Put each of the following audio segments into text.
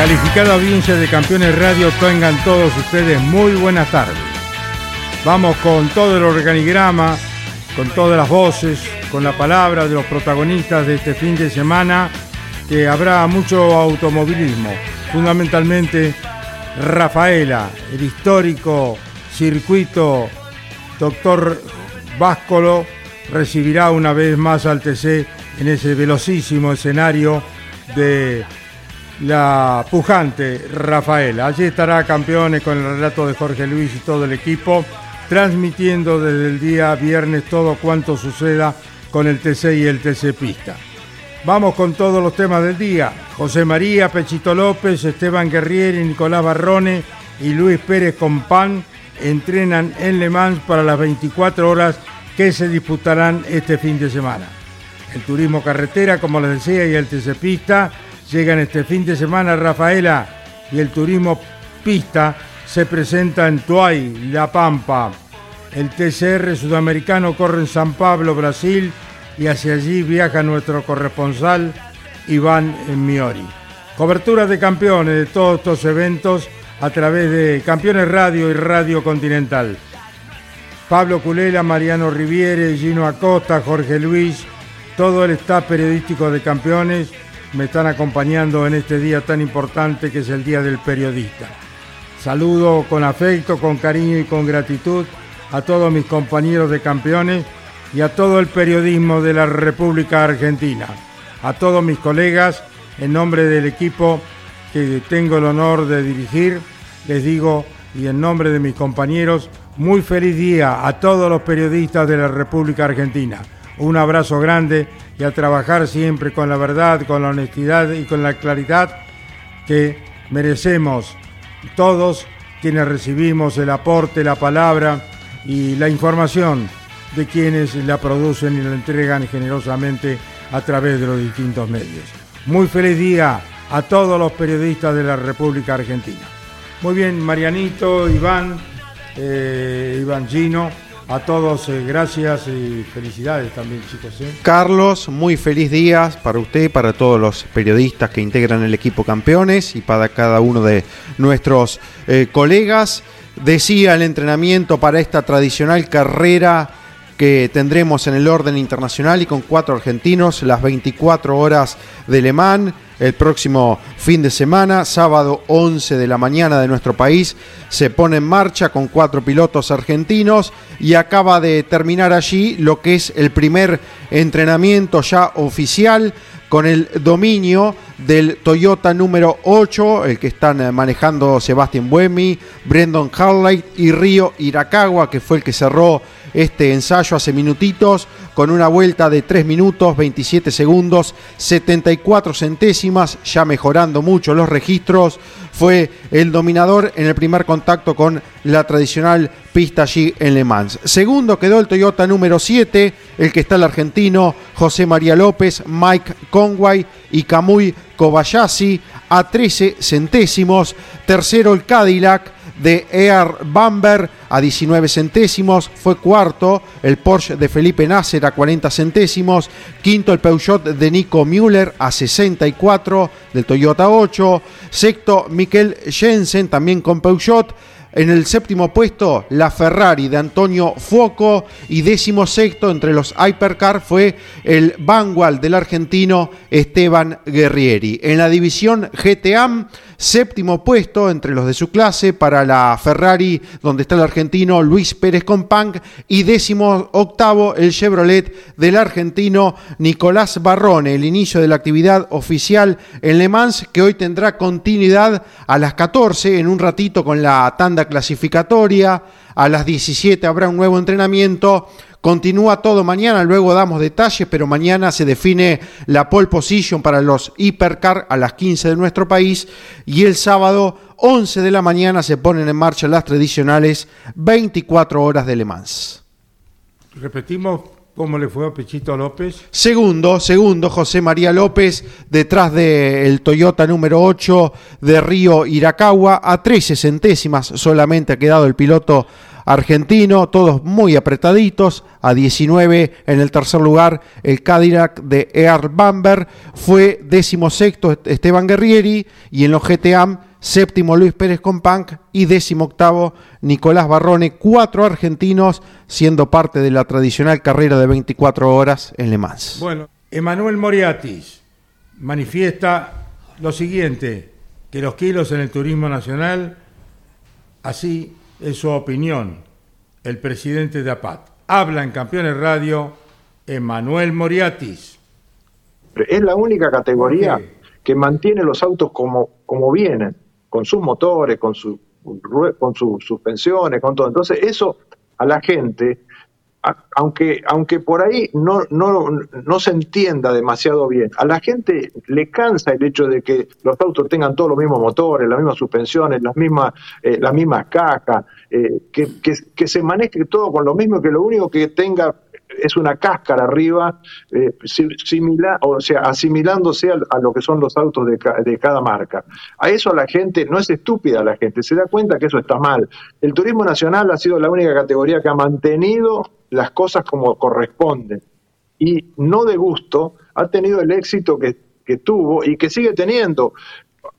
Calificada audiencia de Campeones Radio, tengan todos ustedes muy buenas tardes. Vamos con todo el organigrama, con todas las voces, con la palabra de los protagonistas de este fin de semana, que habrá mucho automovilismo, fundamentalmente Rafaela, el histórico circuito Doctor Váscolo recibirá una vez más al TC en ese velocísimo escenario de la pujante Rafaela. Allí estará campeones con el relato de Jorge Luis y todo el equipo, transmitiendo desde el día viernes todo cuanto suceda con el TC y el TC Pista. Vamos con todos los temas del día. José María, Pechito López, Esteban Guerrieri, Nicolás Barrone y Luis Pérez Compán entrenan en Le Mans para las 24 horas que se disputarán este fin de semana. El turismo carretera, como les decía, y el TC Pista Llegan este fin de semana Rafaela y el turismo pista se presenta en Tuay, La Pampa. El TCR sudamericano corre en San Pablo, Brasil, y hacia allí viaja nuestro corresponsal Iván Miori. Cobertura de campeones de todos estos eventos a través de Campeones Radio y Radio Continental. Pablo Culela, Mariano Riviere, Gino Acosta, Jorge Luis, todo el staff periodístico de Campeones me están acompañando en este día tan importante que es el Día del Periodista. Saludo con afecto, con cariño y con gratitud a todos mis compañeros de campeones y a todo el periodismo de la República Argentina, a todos mis colegas, en nombre del equipo que tengo el honor de dirigir, les digo, y en nombre de mis compañeros, muy feliz día a todos los periodistas de la República Argentina. Un abrazo grande y a trabajar siempre con la verdad, con la honestidad y con la claridad que merecemos todos quienes recibimos el aporte, la palabra y la información de quienes la producen y la entregan generosamente a través de los distintos medios. Muy feliz día a todos los periodistas de la República Argentina. Muy bien, Marianito, Iván, eh, Iván Gino. A todos, eh, gracias y felicidades también, chicos. ¿eh? Carlos, muy feliz día para usted, para todos los periodistas que integran el equipo campeones y para cada uno de nuestros eh, colegas. Decía el entrenamiento para esta tradicional carrera que tendremos en el orden internacional y con cuatro argentinos, las 24 horas de Le Mans el próximo fin de semana, sábado 11 de la mañana de nuestro país, se pone en marcha con cuatro pilotos argentinos y acaba de terminar allí lo que es el primer entrenamiento ya oficial con el dominio del Toyota número 8, el que están manejando Sebastián Buemi, Brendan Harley y Río Irakawa, que fue el que cerró este ensayo hace minutitos con una vuelta de 3 minutos 27 segundos 74 centésimas, ya mejorando mucho los registros. Fue el dominador en el primer contacto con la tradicional pista allí en Le Mans. Segundo quedó el Toyota número 7, el que está el argentino José María López, Mike Conway y Kamui Kobayashi a 13 centésimos. Tercero el Cadillac de Air Bamber a 19 centésimos, fue cuarto el Porsche de Felipe Nasser a 40 centésimos, quinto el Peugeot de Nico Müller a 64 del Toyota 8, sexto Mikel Jensen también con Peugeot En el séptimo puesto, la Ferrari de Antonio Fuoco. Y décimo sexto entre los Hypercar fue el Vanguard del argentino Esteban Guerrieri. En la división GTAM, séptimo puesto entre los de su clase para la Ferrari, donde está el argentino Luis Pérez Compang. Y décimo octavo, el Chevrolet del argentino Nicolás Barrone. El inicio de la actividad oficial en Le Mans, que hoy tendrá continuidad a las 14, en un ratito con la tanda clasificatoria. A las 17 habrá un nuevo entrenamiento. Continúa todo mañana, luego damos detalles, pero mañana se define la pole position para los hipercar a las 15 de nuestro país y el sábado 11 de la mañana se ponen en marcha las tradicionales 24 horas de Le Mans. Repetimos ¿Cómo le fue a Pechito López? Segundo, segundo, José María López, detrás del Toyota número 8 de Río Iracagua. A 13 centésimas solamente ha quedado el piloto argentino, todos muy apretaditos. A 19 en el tercer lugar, el Cadillac de Earl Bamber. Fue décimo sexto Esteban Guerrieri y en los GTAM séptimo Luis Pérez Companc y décimo octavo Nicolás Barrone, cuatro argentinos siendo parte de la tradicional carrera de 24 horas en Le Mans. Bueno, Emanuel Moriatis manifiesta lo siguiente, que los kilos en el turismo nacional, así es su opinión, el presidente de APAT. Habla en Campeones Radio Emanuel Moriatis. Es la única categoría que mantiene los autos como, como vienen con sus motores, con, su, con sus suspensiones, con todo. Entonces, eso a la gente, aunque, aunque por ahí no, no, no se entienda demasiado bien, a la gente le cansa el hecho de que los autos tengan todos los mismos motores, las mismas suspensiones, las mismas, eh, las mismas cajas, eh, que, que, se maneje todo con lo mismo, que lo único que tenga es una cáscara arriba, eh, similar, o sea, asimilándose a, lo que son los autos de, de, cada marca. A eso la gente, no es estúpida la gente, se da cuenta que eso está mal. El turismo nacional ha sido la única categoría que ha mantenido las cosas como corresponden y no de gusto ha tenido el éxito que, tuvo y que sigue teniendo.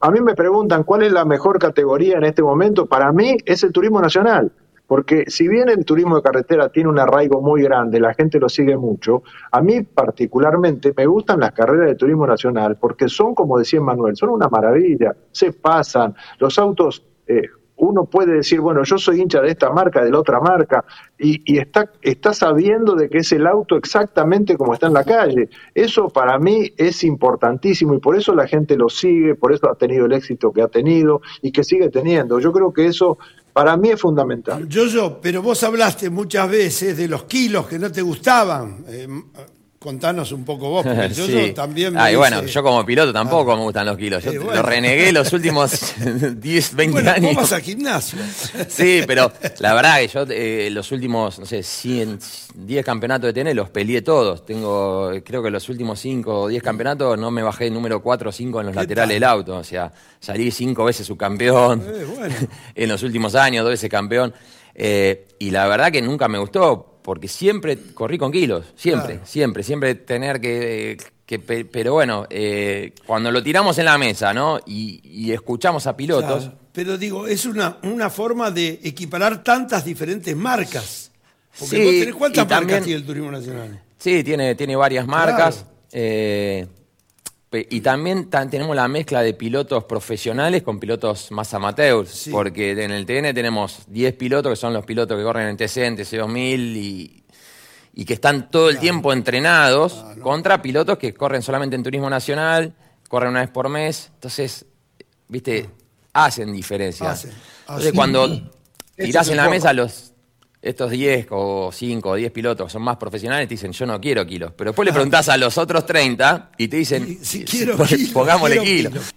A mí me preguntan cuál es la mejor categoría en este momento. Para mí es el turismo nacional porque si bien el turismo de carretera tiene un arraigo muy grande, la gente lo sigue mucho, a mí particularmente me gustan las carreras de turismo nacional porque son, como decía Manuel, son una maravilla, se pasan, los autos... Eh, uno puede decir, bueno, yo soy hincha de esta marca, de la otra marca, y, está, está sabiendo de que es el auto exactamente como está en la calle. Eso para mí es importantísimo y por eso la gente lo sigue, por eso ha tenido el éxito que ha tenido y que sigue teniendo. Yo creo que eso para mí es fundamental. Yo, yo, pero vos hablaste muchas veces de los kilos que no te gustaban. Eh, Contanos un poco vos, porque yo, también me bueno, yo como piloto tampoco me gustan los kilos. Yo eh, lo renegué los últimos 10, 20 bueno, años. Vas al gimnasio. sí, pero la verdad que yo eh, los últimos, no sé, 100, 10 campeonatos de TN los peleé todos. Tengo, creo que los últimos 5 o 10 campeonatos no me bajé número 4 o 5 en los laterales del auto. O sea, salí 5 veces subcampeón eh, en los últimos años, 2 veces campeón. y la verdad que nunca me gustó porque siempre corrí con kilos, siempre, siempre, siempre tener que... pero bueno, eh, cuando lo tiramos en la mesa, ¿no? Y, escuchamos a pilotos... pero digo, es una, una forma de equiparar tantas diferentes marcas. Porque sí, vos tenés, ¿cuántas marcas tiene el Turismo Nacional? Sí, tiene, tiene varias marcas. Eh, y también tenemos la mezcla de pilotos profesionales con pilotos más amateurs, porque en el TN tenemos 10 pilotos que son los pilotos que corren en TC, en TC2000 y, y que están todo el tiempo entrenados ah, contra pilotos que corren solamente en turismo nacional, corren una vez por mes, entonces, viste, hacen diferencia. Entonces cuando tirás en la mesa los estos 10 o 5 o 10 pilotos que son más profesionales te dicen, yo no quiero kilos. Pero después le preguntás a los otros 30 y te dicen, si, quiero pongámosle kilos.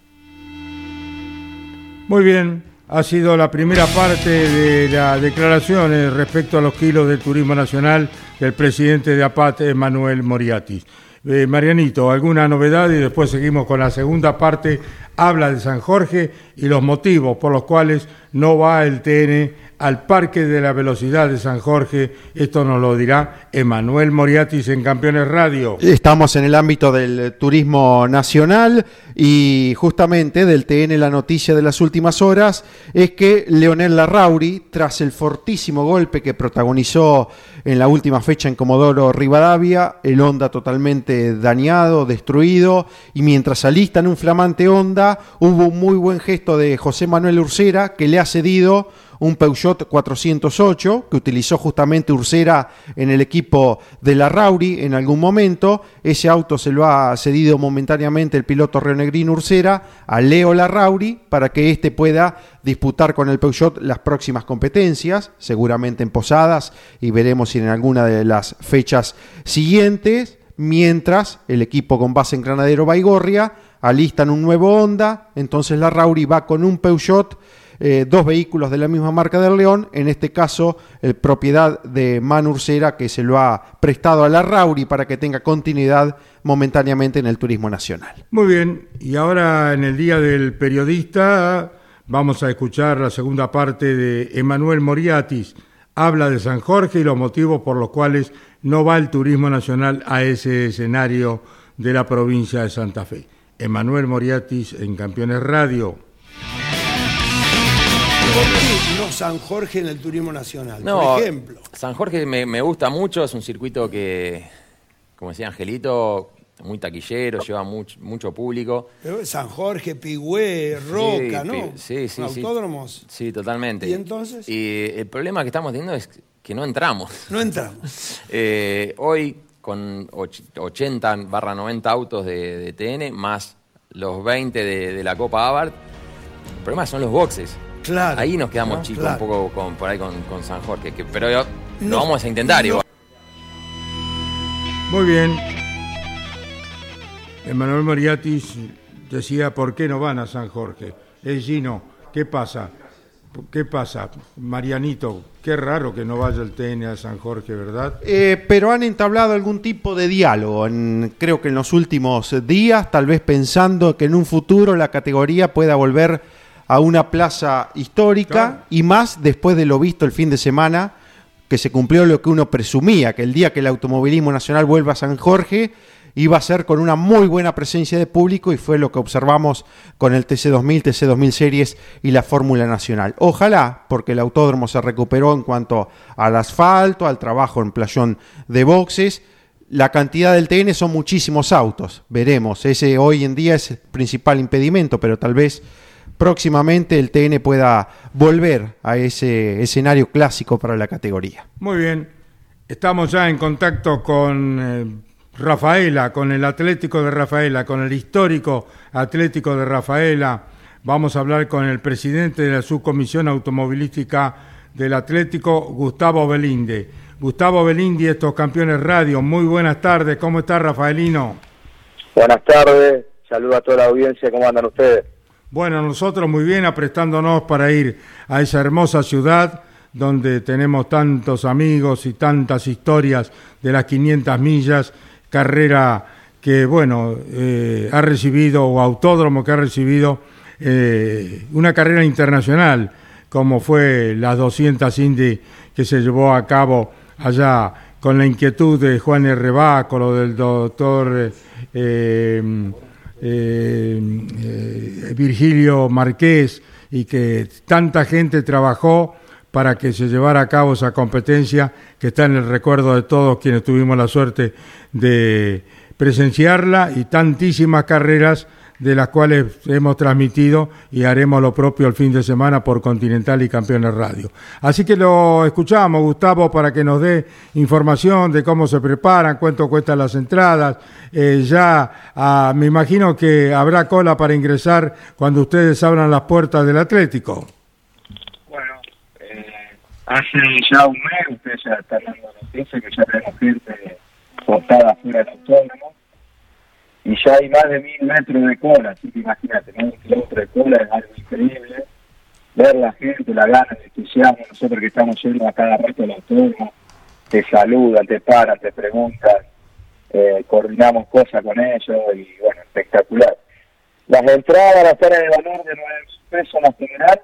Muy bien, ha sido la primera parte de las declaraciones respecto a los kilos del turismo nacional del presidente de APAT, Manuel Moriatis. Eh, Marianito, ¿alguna novedad? Y después seguimos con la segunda parte. Habla de San Jorge y los motivos por los cuales no va el TN al Parque de la Velocidad de San Jorge. Esto nos lo dirá Emanuel Moriatis en Campeones Radio. Estamos en el ámbito del turismo nacional Y justamente del TN la noticia de las últimas horas es que Leonel Larrauri, tras el fortísimo golpe que protagonizó en la última fecha en Comodoro Rivadavia, el Honda totalmente dañado, destruido, y mientras alistan un flamante Honda, hubo un muy buen gesto de José Manuel Ursera que le ha cedido un Peugeot 408 que utilizó justamente Ursera en el equipo de la Rauri en algún momento. Ese auto se lo ha cedido momentáneamente el piloto Renegrino Ursera a Leo Larrauri para que éste pueda disputar con el Peugeot las próximas competencias, seguramente en Posadas y veremos si en alguna de las fechas siguientes, mientras el equipo con base en Granadero Baigorria alistan un nuevo Honda, entonces la Rauri va con un Peugeot eh, dos vehículos de la misma marca del León, en este caso el propiedad de Manursera que se lo ha prestado a la Rauri para que tenga continuidad momentáneamente en el turismo nacional. Muy bien, y ahora en el Día del Periodista vamos a escuchar la segunda parte de Emanuel Moriatis. Habla de San Jorge y los motivos por los cuales no va el turismo nacional a ese escenario de la provincia de Santa Fe. Emanuel Moriatis en Campeones Radio no San Jorge en el turismo nacional? por ejemplo. San Jorge me, gusta mucho, es un circuito que, como decía Angelito, muy taquillero, lleva mucho, mucho público. San Jorge, Pigüé, Roca, ¿no? Sí, sí, Autódromos. Sí, totalmente. ¿Y entonces? Y el problema que estamos teniendo es que no entramos. No entramos. Eh, hoy, con 80 barra 90 autos de, TN, más los 20 de, la Copa Abarth, el problema son los boxes. Ahí nos quedamos chicos un poco con, por ahí con, San Jorge, que, pero yo, lo vamos a intentar igual. Muy bien. Emanuel Moriatis decía, ¿por qué no van a San Jorge? Es Gino, ¿qué pasa? ¿Qué pasa, Marianito? Qué raro que no vaya el TN a San Jorge, ¿verdad? Eh, pero han entablado algún tipo de diálogo, creo que en los últimos días, tal vez pensando que en un futuro la categoría pueda volver a una plaza histórica y más después de lo visto el fin de semana, que se cumplió lo que uno presumía, que el día que el automovilismo nacional vuelva a San Jorge iba a ser con una muy buena presencia de público y fue lo que observamos con el TC2000, TC2000 Series y la Fórmula Nacional. Ojalá, porque el autódromo se recuperó en cuanto al asfalto, al trabajo en playón de boxes. La cantidad del TN son muchísimos autos, veremos. Ese hoy en día es el principal impedimento, pero tal vez próximamente el TN pueda volver a ese escenario clásico para la categoría. Muy bien, estamos ya en contacto con eh, Rafaela, con el Atlético de Rafaela, con el histórico Atlético de Rafaela. Vamos a hablar con el presidente de la subcomisión automovilística del Atlético, Gustavo Belinde. Gustavo Belindi, estos campeones radio, muy buenas tardes, ¿cómo está Rafaelino? Buenas tardes, saludo a toda la audiencia, ¿cómo andan ustedes? Bueno, nosotros muy bien aprestándonos para ir a esa hermosa ciudad donde tenemos tantos amigos y tantas historias de las 500 millas, carrera que, bueno, eh, ha recibido, o autódromo que ha recibido eh, una carrera internacional, como fue las 200 Indy que se llevó a cabo allá con la inquietud de Juan R. Baco, lo del doctor... Eh, eh, eh, Virgilio Marqués y que tanta gente trabajó para que se llevara a cabo esa competencia que está en el recuerdo de todos quienes tuvimos la suerte de presenciarla y tantísimas carreras de las cuales hemos transmitido y haremos lo propio el fin de semana por Continental y Campeones Radio. Así que lo escuchamos, Gustavo, para que nos dé información de cómo se preparan, cuánto cuestan las entradas. Eh, ya ah, me imagino que habrá cola para ingresar cuando ustedes abran las puertas del Atlético. Bueno, eh, hace ya un mes ustedes ya están dando noticias que ya tenemos gente portada fuera del autónomo y ya hay más de mil metros de cola, así que imagínate, un kilómetro de cola es algo increíble. Ver la gente, la gana, el entusiasmo, nosotros que estamos yendo a cada rato al autónomo, te saludan, te paran, te preguntan, eh, coordinamos cosas con ellos y bueno, espectacular. Las entradas van a estar en el valor de 9 pesos la general.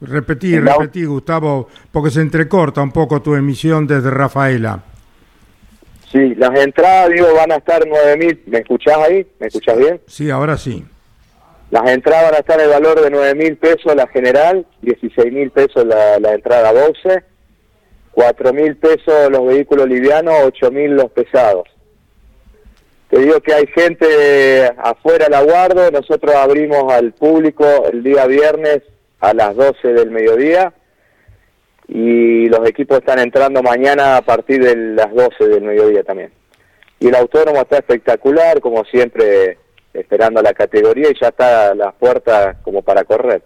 Repetí, repetí, Gustavo, porque se entrecorta un poco tu emisión desde Rafaela. Sí, las entradas, digo, van a estar 9.000. ¿Me escuchás ahí? ¿Me escuchás bien? Sí, ahora sí. Las entradas van a estar el valor de 9 mil pesos la general, 16 mil pesos la, la entrada boxe, 4 mil pesos los vehículos livianos, 8 mil los pesados. Te digo que hay gente afuera la guardo, nosotros abrimos al público el día viernes a las 12 del mediodía y los equipos están entrando mañana a partir de las 12 del mediodía también. Y el autónomo está espectacular, como siempre esperando a la categoría y ya está a las puertas como para correr,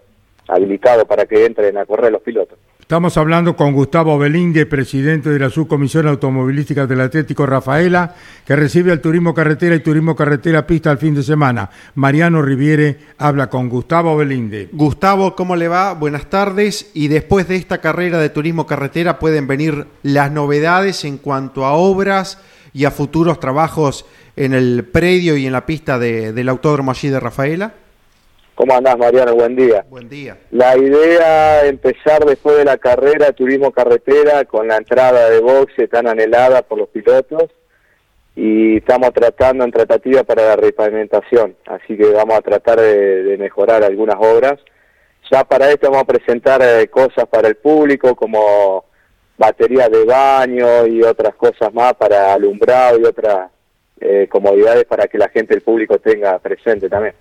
habilitado para que entren a correr los pilotos. Estamos hablando con Gustavo Belinde, presidente de la Subcomisión Automovilística del Atlético Rafaela, que recibe el turismo carretera y turismo carretera pista al fin de semana. Mariano Riviere habla con Gustavo Belinde. Gustavo, ¿cómo le va? Buenas tardes. Y después de esta carrera de turismo carretera pueden venir las novedades en cuanto a obras y a futuros trabajos en el predio y en la pista del Autódromo allí de Rafaela? ¿Cómo andás, Mariano? Buen día. Buen día. La idea empezar después de la carrera turismo carretera con la entrada de boxe tan anhelada por los pilotos y estamos tratando en tratativa para la repavimentación, así que vamos a tratar de, mejorar algunas obras. Ya para esto vamos a presentar eh, cosas para el público como baterías de baño y otras cosas más para alumbrado y otras eh, comodidades para que la gente, el público tenga presente también.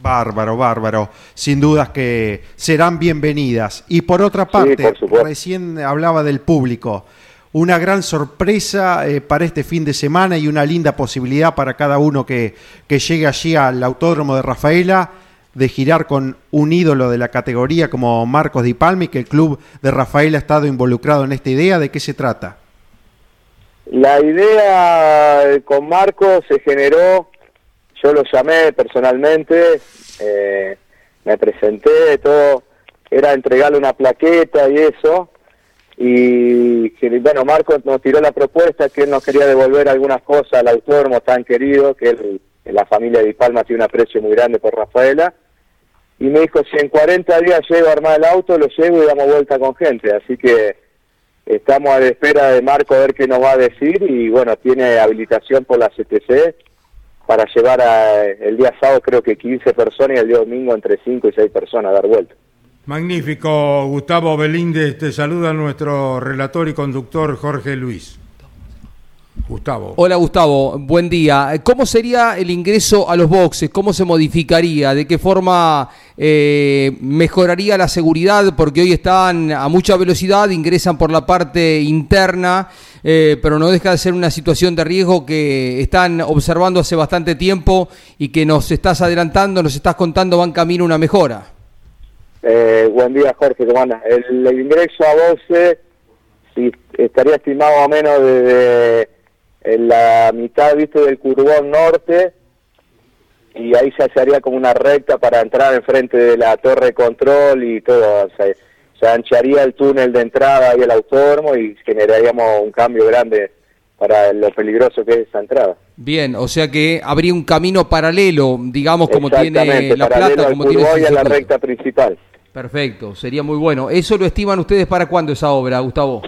Bárbaro, bárbaro. Sin dudas que serán bienvenidas. Y por otra parte, recién hablaba del público. Una gran sorpresa eh, para este fin de semana y una linda posibilidad para cada uno que, que llegue allí al Autódromo de Rafaela de girar con un ídolo de la categoría como Marcos Di Palmi, que el club de Rafaela ha estado involucrado en esta idea. ¿De qué se trata? La idea eh, con Marcos se generó, yo lo llamé personalmente, eh, me presenté, todo, era entregarle una plaqueta y eso, y bueno, Marcos nos tiró la propuesta que él nos quería devolver algunas cosas al autódromo tan querido, que él, la familia de Palma tiene un aprecio muy grande por Rafaela, y me dijo, si en 40 días llego a armar el auto, lo llevo y damos vuelta con gente, así que Estamos a la espera de Marco a ver qué nos va a decir y bueno, tiene habilitación por la CTC para llevar a, el día sábado creo que 15 personas y el día domingo entre 5 y 6 personas a dar vuelta. Magnífico, Gustavo Belinde, te saluda nuestro relator y conductor Jorge Luis. Gustavo. Hola Gustavo, buen día. ¿Cómo sería el ingreso a los boxes? ¿Cómo se modificaría? ¿De qué forma eh, mejoraría la seguridad? Porque hoy están a mucha velocidad, ingresan por la parte interna, eh, pero no deja de ser una situación de riesgo que están observando hace bastante tiempo y que nos estás adelantando, nos estás contando, van camino a una mejora. Eh, buen día Jorge, ¿cómo andas? El, ingreso a boxe estaría estimado a menos de en la mitad, viste, del Curbón Norte, y ahí se haría como una recta para entrar enfrente de la torre de control y todo, se ancharía el túnel de entrada ahí al autódromo y generaríamos un cambio grande para lo peligroso que es esa entrada. Bien, o sea que habría un camino paralelo, digamos, como tiene La Plata, como tiene la recta principal. Perfecto, sería muy bueno. ¿Eso lo estiman ustedes para cuándo esa obra, Gustavo?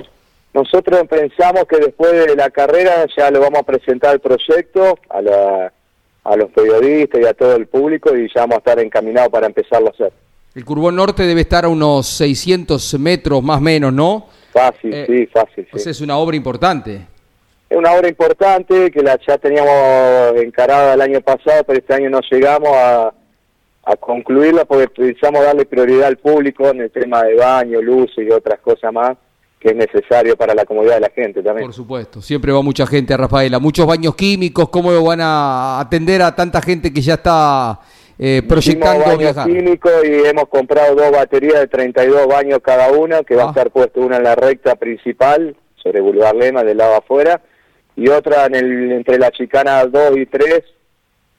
Nosotros pensamos que después de la carrera ya lo vamos a presentar el proyecto a, la, a los periodistas y a todo el público y ya vamos a estar encaminados para empezarlo a hacer. El Curbón Norte debe estar a unos 600 metros más o menos, ¿no? Fácil, eh, sí, fácil. Pues es una obra importante. Es una obra importante que la ya teníamos encarada el año pasado, pero este año no llegamos a, a concluirla porque precisamos darle prioridad al público en el tema de baño, luz y otras cosas más que es necesario para la comodidad de la gente también. Por supuesto, siempre va mucha gente a Rafaela, muchos baños químicos, ¿cómo van a atender a tanta gente que ya está eh, proyectando baños viajar? químicos y hemos comprado dos baterías de 32 baños cada una, que va a ah. estar puesto una en la recta principal, sobre Boulevard Lema, del lado afuera, y otra en el, entre la chicana 2 y 3,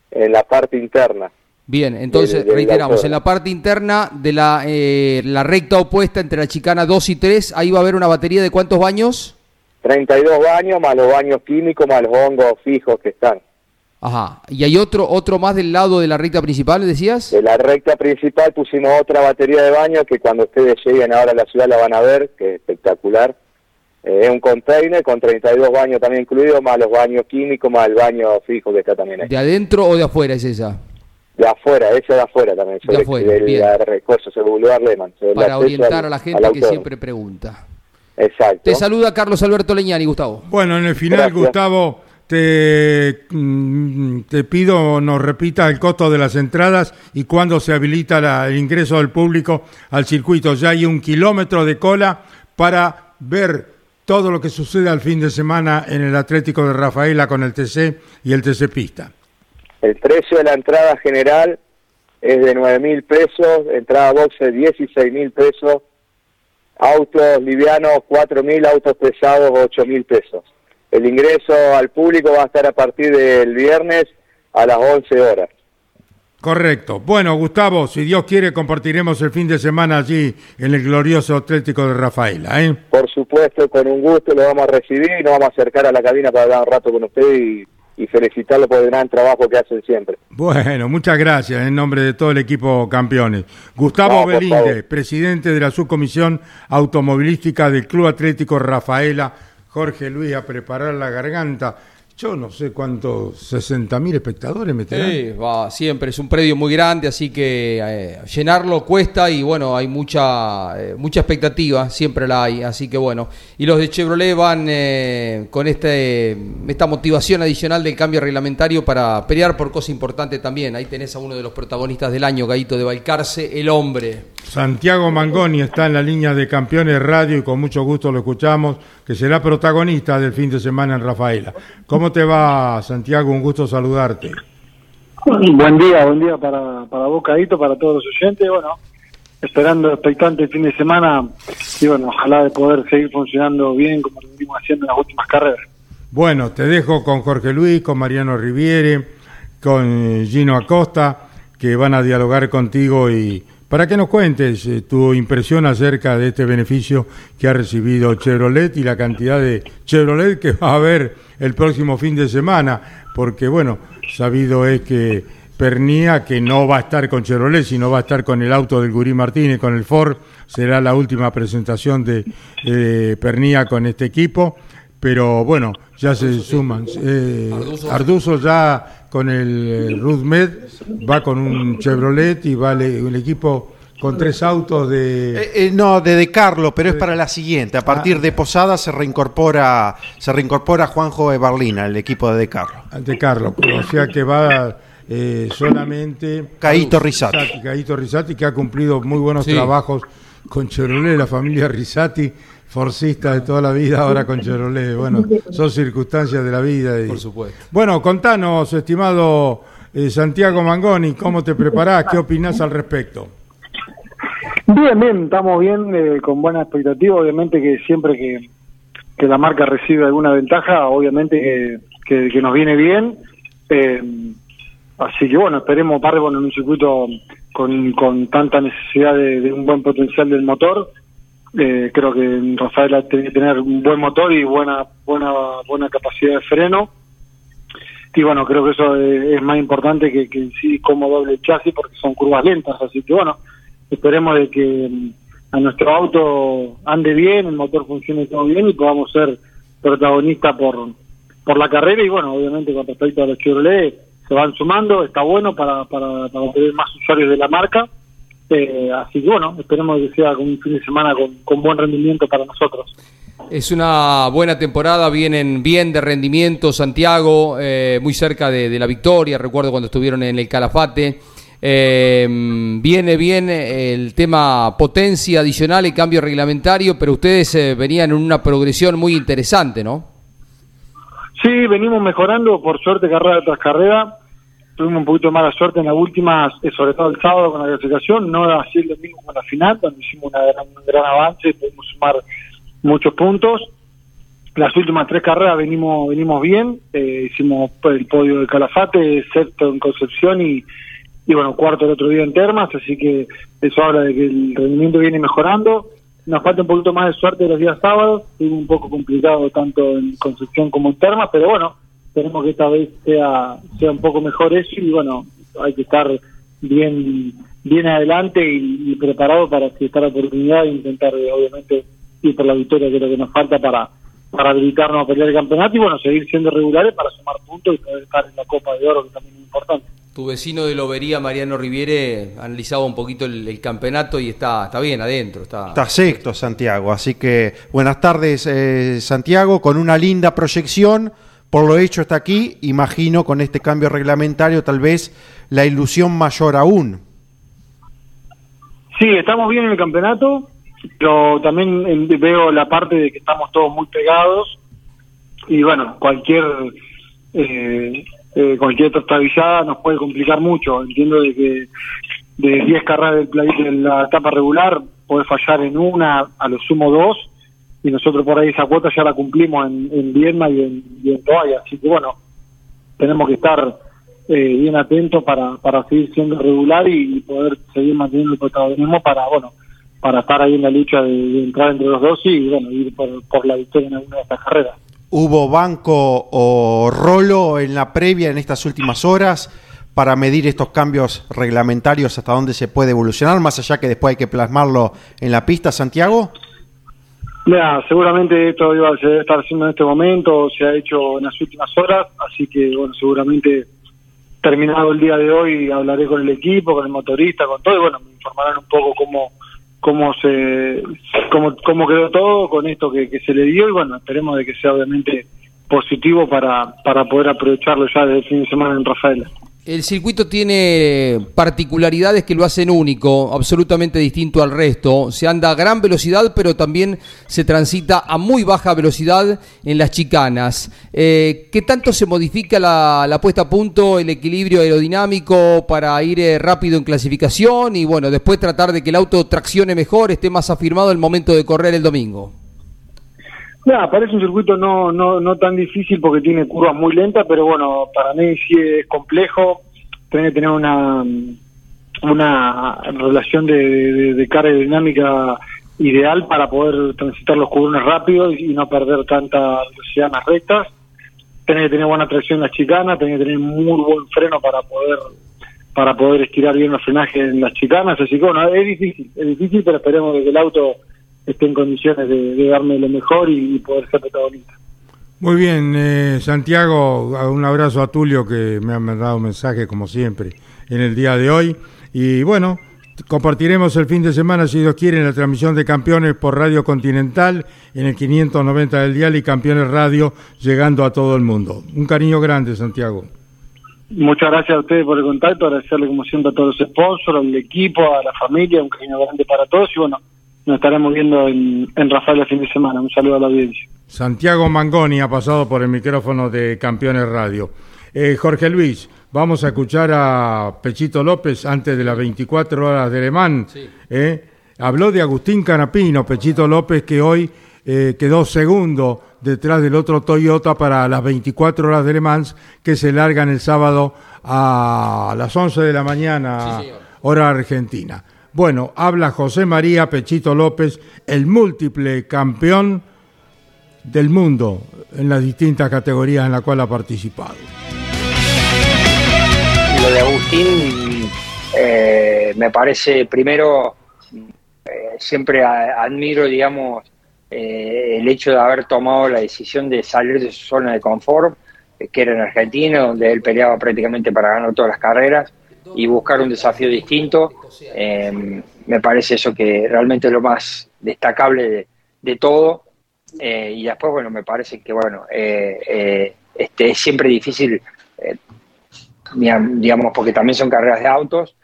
en la parte interna. Bien, entonces reiteramos, en la parte interna de la, eh, la recta opuesta entre la chicana 2 y 3, ahí va a haber una batería de cuántos baños? 32 baños más los baños químicos más los hongos fijos que están. Ajá, ¿y hay otro otro más del lado de la recta principal, decías? De la recta principal pusimos otra batería de baños que cuando ustedes lleguen ahora a la ciudad la van a ver, que es espectacular. Eh, es un container con 32 baños también incluidos, más los baños químicos, más el baño fijo que está también ahí. ¿De adentro o de afuera es esa? De afuera, ese de afuera también. De afuera, del, bien. la refuerzo, sobre Boulevard Lehmann. sobre el Para orientar al- a la gente que siempre pregunta. Exacto. Te saluda Carlos Alberto Leñani, Gustavo. Bueno, en el final, Gracias. Gustavo, te, mm, te pido nos repita el costo de las entradas y cuándo se habilita la- el ingreso del público al circuito. Ya hay un kilómetro de cola para ver todo lo que sucede al fin de semana en el Atlético de Rafaela con el TC y el TC Pista. El precio de la entrada general es de 9 mil pesos, entrada boxe 16 mil pesos, autos livianos 4 mil, autos pesados 8 mil pesos. El ingreso al público va a estar a partir del viernes a las 11 horas. Correcto. Bueno, Gustavo, si Dios quiere, compartiremos el fin de semana allí en el glorioso Atlético de Rafaela. ¿eh? Por supuesto, con un gusto lo vamos a recibir y nos vamos a acercar a la cabina para hablar un rato con usted y, y felicitarlo por el gran trabajo que hacen siempre. Bueno, muchas gracias en nombre de todo el equipo campeones. Gustavo No, Belinde, presidente de la subcomisión automovilística del Club Atlético Rafaela. Jorge Luis, a preparar la garganta. Yo no sé cuántos, 60 mil espectadores meterán. Sí, va, siempre es un predio muy grande, así que eh, llenarlo cuesta y bueno, hay mucha eh, mucha expectativa, siempre la hay, así que bueno. Y los de Chevrolet van eh, con este esta motivación adicional del cambio reglamentario para pelear por cosas importantes también. Ahí tenés a uno de los protagonistas del año, Gaito de Balcarce, el hombre. Santiago Mangoni está en la línea de campeones radio y con mucho gusto lo escuchamos, que será protagonista del fin de semana en Rafaela. ¿Cómo te va, Santiago? Un gusto saludarte. Buen día, buen día para, para vos, Cadito, para todos los oyentes. Bueno, esperando expectante el fin de semana y bueno, ojalá de poder seguir funcionando bien como lo venimos haciendo en las últimas carreras. Bueno, te dejo con Jorge Luis, con Mariano Riviere, con Gino Acosta, que van a dialogar contigo y para que nos cuentes eh, tu impresión acerca de este beneficio que ha recibido Chevrolet y la cantidad de Chevrolet que va a haber el próximo fin de semana, porque bueno, sabido es que Pernía, que no va a estar con Chevrolet, sino va a estar con el auto del Gurí Martínez, con el Ford, será la última presentación de eh, Pernía con este equipo pero bueno, ya se suman. Eh, Arduzo. Arduzo ya con el eh, Rudmed va con un Chevrolet y vale un equipo con tres autos de... Eh, eh, no, de De Carlo, pero es para la siguiente. A partir de Posada se reincorpora se reincorpora Juanjo Ebarlina, el equipo de De Carlo. de Carlos, o sea que va eh, solamente Caíto Risati. Caíto Risati que ha cumplido muy buenos Sí. trabajos con Chevrolet, la familia Risati, forcista de toda la vida, ahora con Chevrolet. Bueno, son circunstancias de la vida. y- Por supuesto. Bueno, contanos, estimado eh, Santiago Mangoni, ¿cómo te preparás? ¿Qué opinás al respecto? Bien, bien, estamos bien, eh, con buena expectativa. Obviamente que siempre que, que la marca recibe alguna ventaja, obviamente que, que- que nos viene bien. Eh, así que bueno, esperemos, bueno, en un circuito con, con tanta necesidad de, de un buen potencial del motor. Eh, creo que Rafaela tiene que tener un buen motor y buena, buena, buena capacidad de freno. Y bueno, creo que eso es, más importante que, que sí como doble chasis porque son curvas lentas. Así que bueno, esperemos de que mm, a nuestro auto ande bien, el motor funcione todo bien y podamos ser protagonistas por, por la carrera. Y bueno, obviamente con respecto a los Chevrolet se van sumando, está bueno para, para, para tener más usuarios de la marca. Eh, así que bueno, esperemos que sea un fin de semana con, con buen rendimiento para nosotros. Es una buena temporada, vienen bien de rendimiento Santiago, eh, muy cerca de, de la victoria, recuerdo cuando estuvieron en el Calafate. Eh, viene bien el tema potencia adicional y cambio reglamentario, pero ustedes eh, venían en una progresión muy interesante, ¿no? Sí, venimos mejorando, por suerte, carrera tras carrera. Tuvimos un poquito de mala suerte en las últimas, eh, sobre todo el sábado con la clasificación, no así el domingo con la final, donde hicimos una gran- un gran avance y pudimos sumar muchos puntos. Las últimas tres carreras venimos venimos bien, eh, hicimos el podio de Calafate, sexto en Concepción y, y bueno, cuarto el otro día en Termas, así que eso habla de que el rendimiento viene mejorando. Nos falta un poquito más de suerte los días sábados, estuvo un poco complicado tanto en Concepción como en Termas, pero bueno, esperemos que esta vez sea, sea un poco mejor eso y bueno, hay que estar bien bien adelante y, y preparado para que esta la oportunidad e intentar eh, obviamente ir por la victoria que es lo que nos falta para para habilitarnos a pelear el campeonato y bueno, seguir siendo regulares para sumar puntos y poder estar en la Copa de Oro que también es importante. Tu vecino de Lobería, Mariano Riviere, analizaba un poquito el, campeonato y está, está bien adentro. Está... está sexto Santiago, así que buenas tardes eh, Santiago, con una linda proyección. Por lo hecho está aquí, imagino con este cambio reglamentario tal vez la ilusión mayor aún. Sí, estamos bien en el campeonato, pero también veo la parte de que estamos todos muy pegados y bueno, cualquier eh, eh, cualquier trastabillada nos puede complicar mucho. Entiendo de que de 10 carreras de la etapa regular puede fallar en una, a lo sumo dos, y nosotros por ahí esa cuota ya la cumplimos en, en Viedma y en, y Toalla. Así que bueno, tenemos que estar eh, bien atentos para, para seguir siendo regular y, poder seguir manteniendo el protagonismo para, bueno, para estar ahí en la lucha de, entrar entre los dos y, bueno, ir por, por la victoria en alguna de estas carreras. ¿Hubo banco o rolo en la previa en estas últimas horas para medir estos cambios reglamentarios hasta dónde se puede evolucionar, más allá que después hay que plasmarlo en la pista, Santiago? Mira, seguramente esto iba a estar haciendo en este momento, se ha hecho en las últimas horas, así que bueno, seguramente terminado el día de hoy hablaré con el equipo, con el motorista, con todo, y bueno, me informarán un poco cómo, cómo se cómo, cómo quedó todo con esto que, se le dio y bueno esperemos de que sea obviamente positivo para, para poder aprovecharlo ya desde el fin de semana en Rafaela. El circuito tiene particularidades que lo hacen único, absolutamente distinto al resto. Se anda a gran velocidad, pero también se transita a muy baja velocidad en las chicanas. Eh, ¿Qué tanto se modifica la, puesta a punto, el equilibrio aerodinámico para ir eh, rápido en clasificación y bueno, después tratar de que el auto traccione mejor, esté más afirmado el momento de correr el domingo? Nada, parece un circuito no, no, no tan difícil porque tiene curvas muy lentas, pero bueno, para mí sí es complejo. Tiene que tener una, una relación de, de, carga dinámica ideal para poder transitar los currones rápidos y no perder tanta velocidad en las rectas. Tiene que tener buena tracción en las chicanas, tiene que tener muy buen freno para poder para poder estirar bien los frenajes en las chicanas. Así que bueno, es difícil, es difícil, pero esperemos que el auto esté en condiciones de, darme lo mejor y, poder ser protagonista. Muy bien, eh, Santiago, un abrazo a Tulio que me ha mandado un mensaje como siempre en el día de hoy. Y bueno, compartiremos el fin de semana, si Dios quiere, en la transmisión de Campeones por Radio Continental en el 590 del Dial y Campeones Radio llegando a todo el mundo. Un cariño grande, Santiago. Muchas gracias a ustedes por el contacto, agradecerle como siempre a todos los sponsors, al equipo, a la familia, un cariño grande para todos y bueno, nos estaremos viendo en, en Rafael el fin de semana. Un saludo a la audiencia. Santiago Mangoni ha pasado por el micrófono de Campeones Radio. Eh, Jorge Luis, vamos a escuchar a Pechito López antes de las 24 horas de Le Mans. Eh. Habló de Agustín Canapino, Pechito López, que hoy eh, quedó segundo detrás del otro Toyota para las 24 horas de Le Mans, que se largan el sábado a las 11 de la mañana, hora argentina. Bueno, habla José María Pechito López, el múltiple campeón del mundo en las distintas categorías en las cuales ha participado. Lo de Agustín eh, me parece, primero, eh, siempre admiro, digamos, eh, el hecho de haber tomado la decisión de salir de su zona de confort, que era en Argentina, donde él peleaba prácticamente para ganar todas las carreras y buscar un desafío distinto. Eh, me parece eso que realmente es lo más destacable de, todo. Eh, y después, bueno, me parece que, bueno, eh, este, es siempre difícil, digamos, porque también son carreras de autos.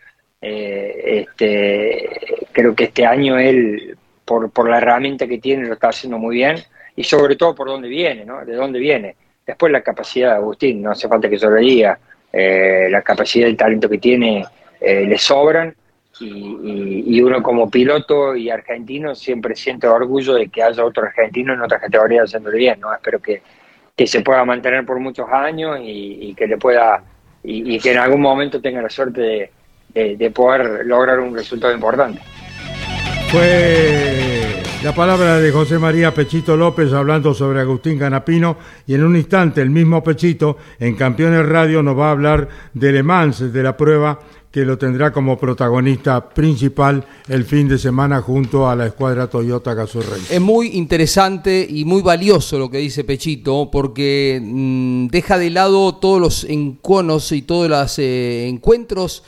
este, creo que este año él, por, por la herramienta que tiene, lo está haciendo muy bien. Y sobre todo por dónde viene, ¿no? De dónde viene. Después la capacidad de Agustín, no hace falta que yo lo diga eh, la capacidad y el talento que tiene eh, le sobran y, uno como piloto y argentino siempre siente orgullo de que haya otro argentino en otra categoría haciéndolo bien, ¿no? Espero que, se pueda mantener por muchos años y, que le pueda y, que en algún momento tenga la suerte de, de poder lograr un resultado importante. Fue La palabra de José María Pechito López hablando sobre Agustín Canapino y en un instante el mismo Pechito en Campeones Radio nos va a hablar de Le Mans, de la prueba que lo tendrá como protagonista principal el fin de semana junto a la escuadra Toyota Gazoo Es muy interesante y muy valioso lo que dice Pechito porque mm, deja de lado todos los enconos y todos los eh, encuentros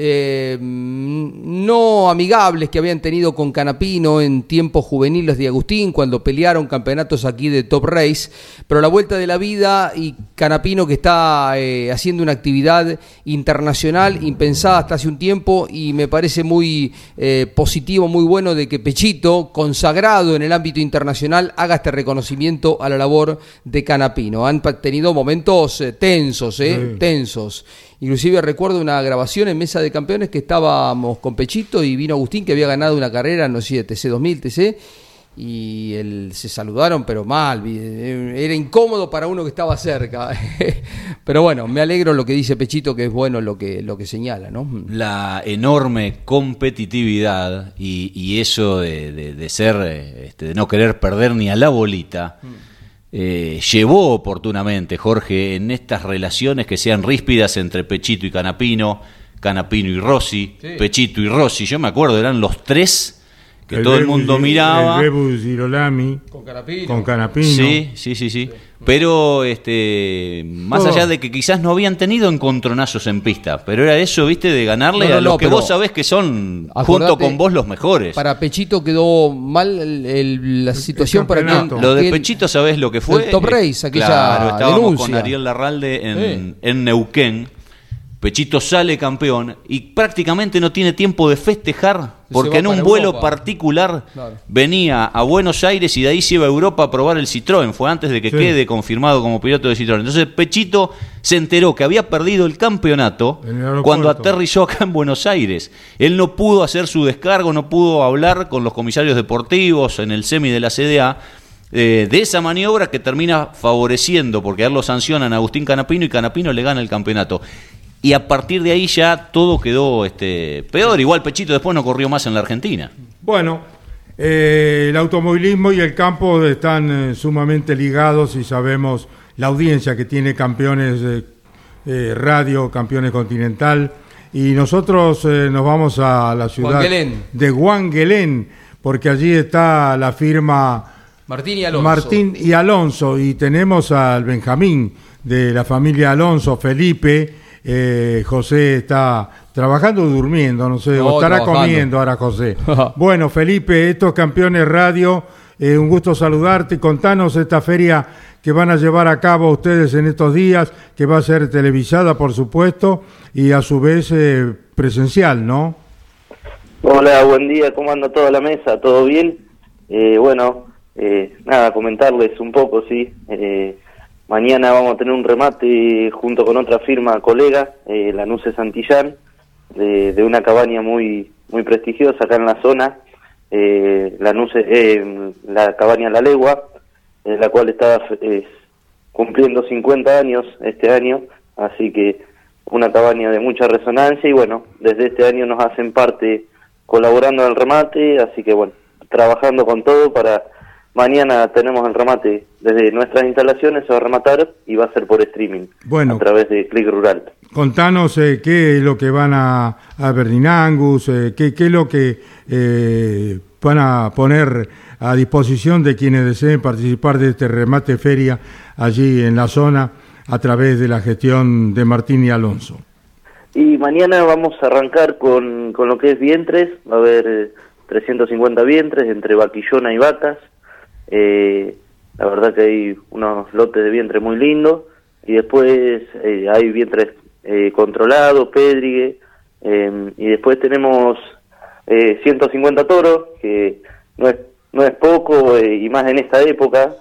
eh, no amigables que habían tenido con Canapino en tiempos juveniles de Agustín, cuando pelearon campeonatos aquí de Top Race, pero la vuelta de la vida y Canapino que está eh, haciendo una actividad internacional impensada hasta hace un tiempo y me parece muy eh, positivo, muy bueno de que Pechito, consagrado en el ámbito internacional, haga este reconocimiento a la labor de Canapino. Han tenido momentos tensos, tensos. Inclusive recuerdo una grabación en Mesa de Campeones que estábamos con Pechito y vino Agustín que había ganado una carrera, no sé, TC2000, TC, y él, se saludaron, pero mal, era incómodo para uno que estaba cerca. pero bueno, me alegro lo que dice Pechito, que es bueno lo que, lo que señala, ¿no? La enorme competitividad y, eso de, ser, este, de no querer perder ni a la bolita. Mm. Eh, llevó oportunamente, Jorge, en estas relaciones que sean ríspidas entre Pechito y Canapino, Canapino y Rossi, Pechito y Rossi. Yo me acuerdo, eran los tres que todo el mundo miraba. El con Canapino. Con Canapino. Sí, sí, sí, sí. Pero este, más allá de que quizás no habían tenido encontronazos en pista, pero era eso, viste, de ganarle a los que vos sabés que son junto con vos los mejores. Para Pechito quedó mal la situación para que Lo de Pechito, ¿sabés lo que fue? El Top Race, aquella Claro, estábamos con Ariel Larralde en, en Neuquén Pechito sale campeón y prácticamente no tiene tiempo de festejar porque en un vuelo particular venía a Buenos Aires y de ahí se iba a Europa a probar el Citroën. Fue antes de que quede confirmado como piloto de Citroën. Entonces Pechito se enteró que había perdido el campeonato cuando aterrizó acá en Buenos Aires. Él no pudo hacer su descargo, no pudo hablar con los comisarios deportivos en el semi de la CDA. Eh, de esa maniobra que termina favoreciendo, porque a él lo sancionan Agustín Canapino y Canapino le gana el campeonato y a partir de ahí ya todo quedó este, peor. Igual Pechito después no corrió más en la Argentina. Bueno, eh, el automovilismo y el campo están eh, sumamente ligados y sabemos la audiencia que tiene campeones eh, radio, campeones continental. Y nosotros nos vamos a la ciudad de Guanguelén, porque allí está la firma Martín y Alonso. Martín y Alonso, y tenemos al Benjamín de la familia Alonso, Felipe eh, José está trabajando o durmiendo, no sé, o estará comiendo ahora José. bueno, Felipe, estos campeones radio, eh, un gusto saludarte. Contanos esta feria que van a llevar a cabo ustedes en estos días, que va a ser televisada, por supuesto, y a su vez eh, presencial, ¿no? Hola, buen día, ¿cómo anda toda la mesa? ¿Todo bien? bueno, nada, comentarles un poco, sí. Mañana vamos a tener un remate junto con otra firma colega, eh, la Nuce Santillán, de, una cabaña muy muy prestigiosa acá en la zona, eh, la Nuce, eh, la cabaña La Legua, la cual está cumpliendo 50 años este año, así que una cabaña de mucha resonancia y bueno, desde este año nos hacen parte colaborando en el remate, así que bueno, trabajando con todo para Mañana tenemos el remate desde nuestras instalaciones, se va a rematar y va a ser por streaming bueno, a través de Click Rural. Contanos eh, qué es lo que van a, a Berdinangus, eh, qué, qué, es lo que eh, van a poner a disposición de quienes deseen participar de este remate feria allí en la zona a través de la gestión de Martín y Alonso. Y mañana vamos a arrancar con, con lo que es vientres, va a haber 350 vientres entre vaquillona y vacas eh, la verdad que hay unos lotes de vientre muy lindos y después eh, hay vientres eh, controlados, pedrigue, em, y después tenemos 150 toros, que no es, no es poco y más en esta época,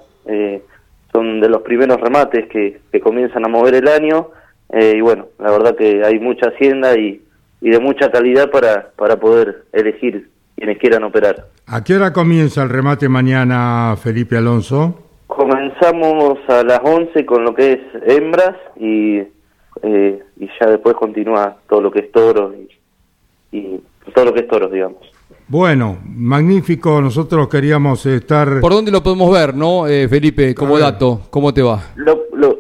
son de los primeros remates que, que comienzan a mover el año y bueno, la verdad que hay mucha hacienda y, y de mucha calidad para, para poder elegir quienes quieran operar. ¿A qué hora comienza el remate mañana, Felipe Alonso? Comenzamos a las 11 con lo que es hembras y, eh, y ya después continúa todo lo que es toros y, y todo lo que es toros, digamos. Bueno, magnífico. Nosotros queríamos estar. ¿Por dónde lo podemos ver, no, eh, Felipe? Como dato, ¿cómo te va?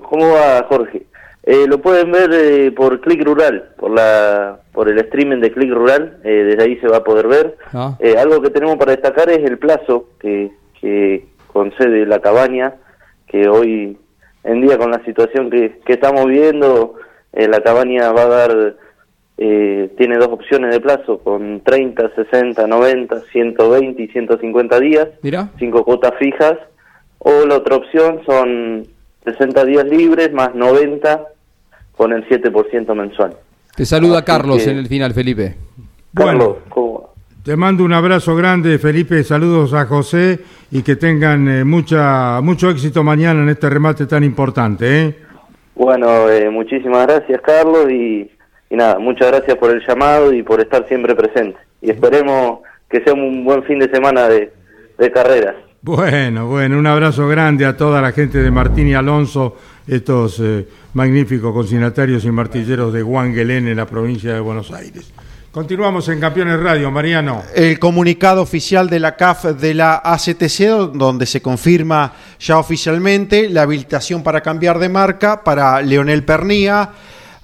¿Cómo va, Jorge? Eh, lo pueden ver eh, por Click Rural, por la por el streaming de Click Rural, desde ahí se va a poder ver. Ah. algo que tenemos para destacar es el plazo que, que concede la cabaña, que hoy en día con la situación que, que estamos viendo, la cabaña va a dar eh, tiene dos opciones de plazo con 30, 60, 90, 120 y 150 días, cinco cuotas fijas, o la otra opción son 60 días libres más 90 con el 7% mensual. Te saluda Carlos en el final, Felipe. Carlos, ¿cómo Te mando un abrazo grande, Felipe. Saludos a José y que tengan eh, mucha mucho éxito mañana en este remate tan importante. ¿eh? Bueno, eh, muchísimas gracias, Carlos, y y nada, muchas gracias por el llamado y por estar siempre presente. Y esperemos que sea un buen fin de semana de, carreras. Bueno, bueno, un abrazo grande a toda la gente de Martín y Alonso, estos eh, magníficos consignatarios y martilleros de Guanguelén en la provincia de Buenos Aires. Continuamos en Campeones Radio, Mariano. El comunicado oficial de la CAF de la ACTC, donde se confirma ya oficialmente la habilitación para cambiar de marca para Leonel Pernía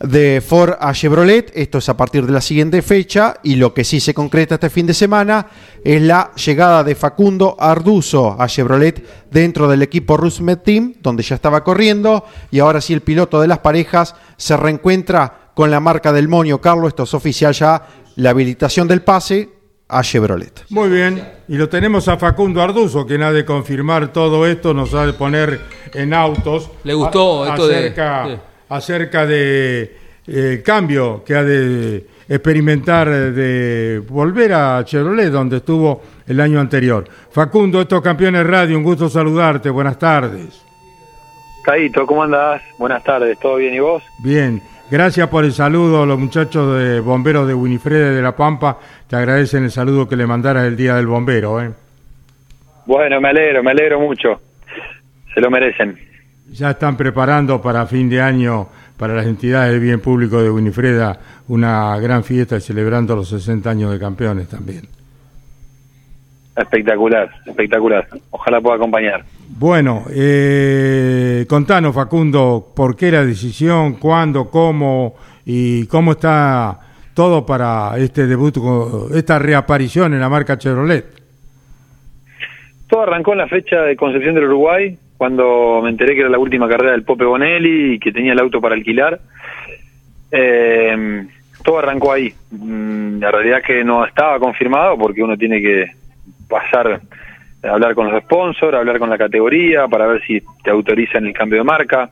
de Ford a Chevrolet. Esto es a partir de la siguiente fecha y lo que sí se concreta este fin de semana es la llegada de Facundo Arduzo a Chevrolet dentro del equipo Rusmet Team, donde ya estaba corriendo y ahora sí el piloto de las parejas se reencuentra con la marca del Monio Carlos. Esto es oficial ya la habilitación del pase a Chevrolet. Muy bien, y lo tenemos a Facundo Arduzo, quien ha de confirmar todo esto, nos ha de poner en autos. Le gustó esto de acerca de eh, cambio que ha de experimentar de volver a Chevrolet, donde estuvo el año anterior. Facundo, estos campeones radio, un gusto saludarte, buenas tardes. Caito, ¿cómo andás? Buenas tardes, ¿todo bien y vos? Bien, gracias por el saludo, los muchachos de bomberos de Winifrede de La Pampa, te agradecen el saludo que le mandaras el Día del Bombero. ¿eh? Bueno, me alegro, me alegro mucho, se lo merecen ya están preparando para fin de año para las entidades de bien público de Winifreda una gran fiesta celebrando los 60 años de campeones también. Espectacular, espectacular. Ojalá pueda acompañar. Bueno, eh, contanos Facundo, ¿por qué la decisión? ¿Cuándo? ¿Cómo? ¿Y cómo está todo para este debut, esta reaparición en la marca Chevrolet? Todo arrancó en la fecha de Concepción del Uruguay, cuando me enteré que era la última carrera del Pope Bonelli y que tenía el auto para alquilar. Eh, todo arrancó ahí. Mm, la realidad es que no estaba confirmado porque uno tiene que pasar a hablar con los sponsors, hablar con la categoría para ver si te autorizan el cambio de marca.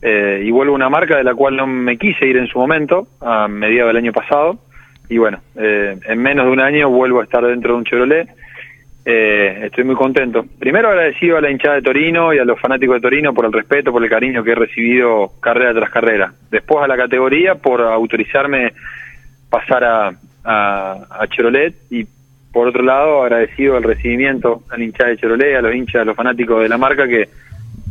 Eh, y vuelvo a una marca de la cual no me quise ir en su momento, a mediados del año pasado. Y bueno, eh, en menos de un año vuelvo a estar dentro de un Chevrolet eh, estoy muy contento. Primero agradecido a la hinchada de Torino y a los fanáticos de Torino por el respeto, por el cariño que he recibido carrera tras carrera. Después a la categoría por autorizarme pasar a, a, Chevrolet y por otro lado agradecido al recibimiento a la hinchada de Chevrolet, a los hinchas, a los fanáticos de la marca que,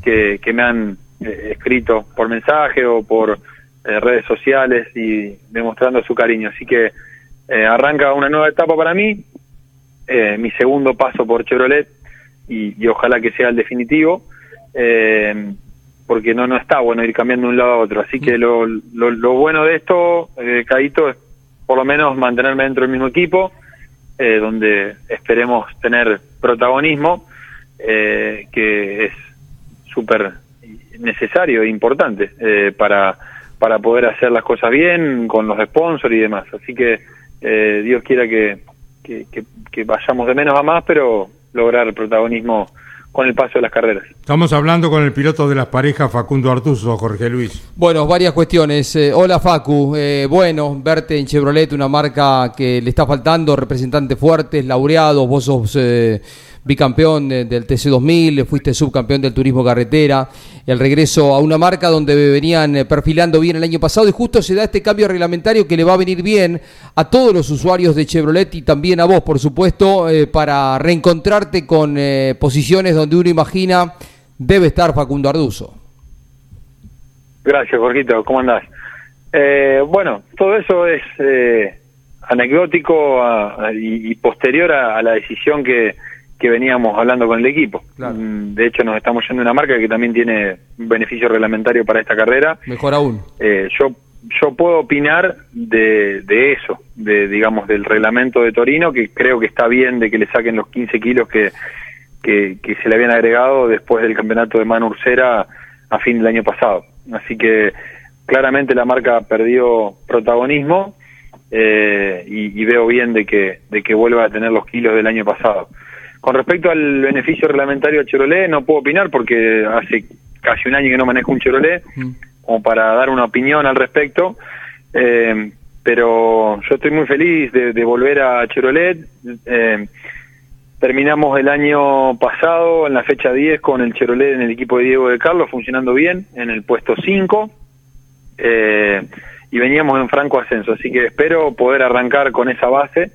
que, me han eh, escrito por mensaje o por eh, redes sociales y demostrando su cariño. Así que arranca una nueva etapa para mí, eh, mi segundo paso por Chevrolet y, ojalá que sea el definitivo, eh, porque no no está bueno ir cambiando de un lado a otro. Así que lo, lo, bueno de esto, eh, Caito, es por lo menos mantenerme dentro del mismo equipo, eh, donde esperemos tener protagonismo, que es súper necesario e importante para, para poder hacer las cosas bien con los sponsors y demás. Así que Dios quiera que, que, vayamos de menos a más, pero lograr el protagonismo con el paso de las carreras. Estamos hablando con el piloto de las parejas Facundo Artuso, Jorge Luis. Bueno, varias cuestiones. Eh, hola Facu, eh, bueno, verte en Chevrolet, una marca que le está faltando, representantes fuertes, laureados, vos sos... Eh, bicampeón del TC2000, fuiste subcampeón del turismo carretera, el regreso a una marca donde venían eh, perfilando bien el año pasado y justo se da este cambio reglamentario que le va a venir bien a todos los usuarios de Chevrolet y también a vos, por supuesto, eh, para reencontrarte con eh, posiciones donde uno imagina debe estar Facundo Arduzo. Gracias, Jorgito, ¿cómo andás? bueno, todo eso es anecdótico y, posterior a, la decisión que, que, veníamos hablando con el equipo. Mm, de hecho, nos estamos yendo a una marca que también tiene un beneficio reglamentario para esta carrera. Mejor aún. Eh, yo yo puedo opinar de, de eso, de digamos del reglamento de Torino, que creo que está bien de que le saquen los 15 kilos que, que, que se le habían agregado después del campeonato de Manu Ursera a fin del año pasado. Así que claramente la marca perdió protagonismo eh, y, veo bien de que, de que vuelva a tener los kilos del año pasado. Con respecto al beneficio reglamentario de Chevrolet, no puedo opinar porque hace casi un año que no manejo un Chevrolet, mm. como para dar una opinión al respecto. Eh, pero yo estoy muy feliz de, volver a Chevrolet. Eh, terminamos el año pasado en la fecha 10 con el Chevrolet en el equipo de Diego de Carlos funcionando bien en el puesto 5 eh, y veníamos en franco ascenso, así que espero poder arrancar con esa base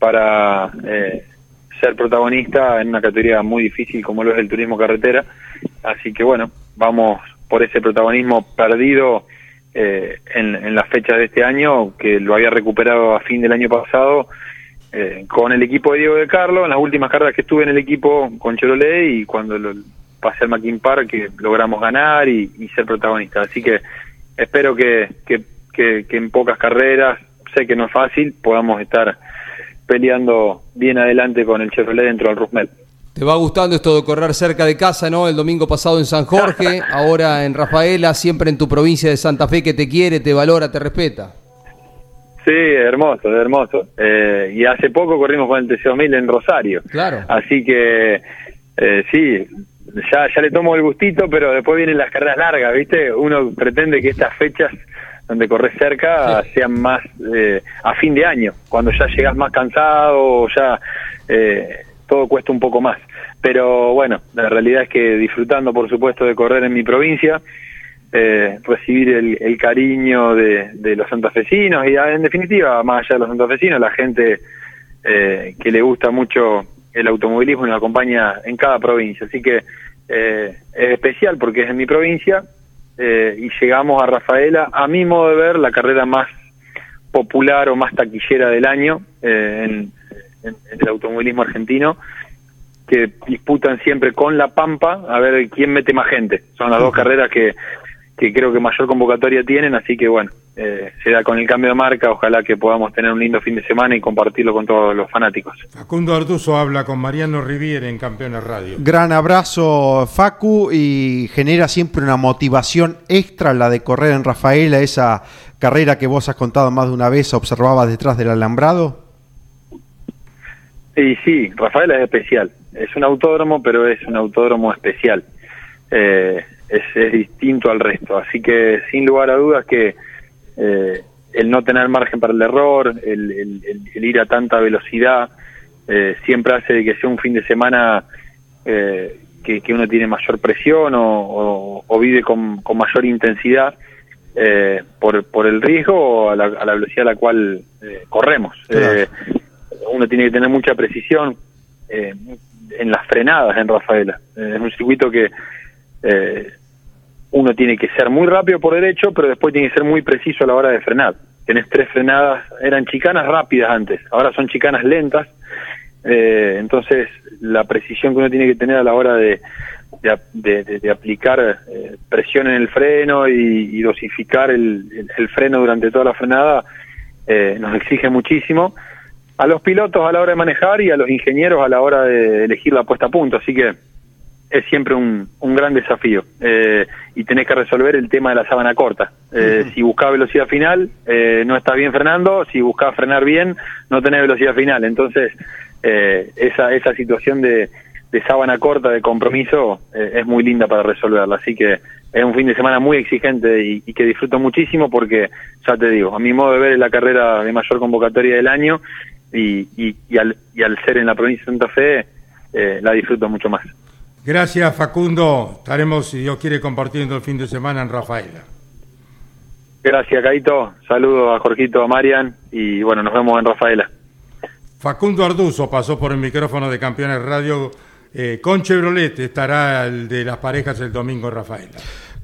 para eh, ser protagonista en una categoría muy difícil como lo es el turismo carretera, así que bueno, vamos por ese protagonismo perdido eh, en, en la fecha de este año, que lo había recuperado a fin del año pasado, eh, con el equipo de Diego de Carlos, en las últimas carreras que estuve en el equipo con Chevrolet y cuando lo, pasé al Mackin Park que logramos ganar y, ser protagonista. Así que espero que, en pocas carreras, sé que no es fácil, podamos estar peleando bien adelante con el Chevrolet dentro del Rusmel. ¿Te va gustando esto de correr cerca de casa, no? El domingo pasado en San Jorge, ahora en Rafaela, siempre en tu provincia de Santa Fe que te quiere, te valora, te respeta. Sí, hermoso, hermoso. Eh, y hace poco corrimos con el TC2000 en Rosario. Claro. Así que, eh, sí, ya, ya le tomo el gustito, pero después vienen las carreras largas, ¿viste? Uno pretende que estas fechas donde corres cerca sean más eh, a fin de año, cuando ya llegas más cansado, ya eh, todo cuesta un poco más. Pero bueno, la realidad es que disfrutando, por supuesto, de correr en mi provincia, eh, recibir el, cariño de, los santafesinos y en definitiva, más allá de los santafesinos, la gente eh, que le gusta mucho el automovilismo y nos acompaña en cada provincia. Así que eh, es especial porque es en mi provincia y llegamos a Rafaela, a mi modo de ver, la carrera más popular o más taquillera del año en, el automovilismo argentino que disputan siempre con La Pampa a ver quién mete más gente. Son las dos carreras que que creo que mayor convocatoria tienen, así que bueno, eh, será con el cambio de marca, ojalá que podamos tener un lindo fin de semana y compartirlo con todos los fanáticos. Facundo Arduzo habla con Mariano Riviere en Campeones Radio. Gran abrazo Facu y genera siempre una motivación extra la de correr en Rafaela, esa carrera que vos has contado más de una vez, observabas detrás del alambrado. Sí, sí, Rafaela es especial, es un autódromo, pero es un autódromo especial. Eh, es, distinto al resto. Así que sin lugar a dudas que eh, el no tener margen para el error, el, ir a tanta velocidad, eh, siempre hace que sea un fin de semana eh, que, uno tiene mayor presión o, vive con, mayor intensidad por, por el riesgo o a la, velocidad a la cual corremos. uno tiene que tener mucha precisión en las frenadas en Rafaela. es un circuito que eh, uno tiene que ser muy rápido por derecho, pero después tiene que ser muy preciso a la hora de frenar. Tenés tres frenadas, eran chicanas rápidas antes, ahora son chicanas lentas, eh, entonces la precisión que uno tiene que tener a la hora de, de, aplicar eh, presión en el freno y, dosificar el, freno durante toda la frenada eh, nos exige muchísimo a los pilotos a la hora de manejar y a los ingenieros a la hora de elegir la puesta a punto, así que es siempre un, un gran desafío eh, y tenés que resolver el tema de la sábana corta. Eh, si buscas velocidad final, eh, no estás bien frenando, si buscas frenar bien, no tenés velocidad final. Entonces, esa, esa situación de, de sábana corta, de compromiso, es muy linda para resolverla. Así que es un fin de semana muy exigente y, y, que disfruto muchísimo porque, ya te digo, a mi modo de ver es la carrera de mayor convocatoria del año y, y, y, al, y al ser en la provincia de Santa Fe, la disfruto mucho más. Gracias Facundo, estaremos, si Dios quiere, compartiendo el fin de semana en Rafaela. Gracias Caito, saludo a Jorgito, a Marian y bueno, nos vemos en Rafaela. Facundo Arduzo pasó por el micrófono de Campeones Radio eh, con Chevrolet, estará el de las parejas el domingo en Rafaela.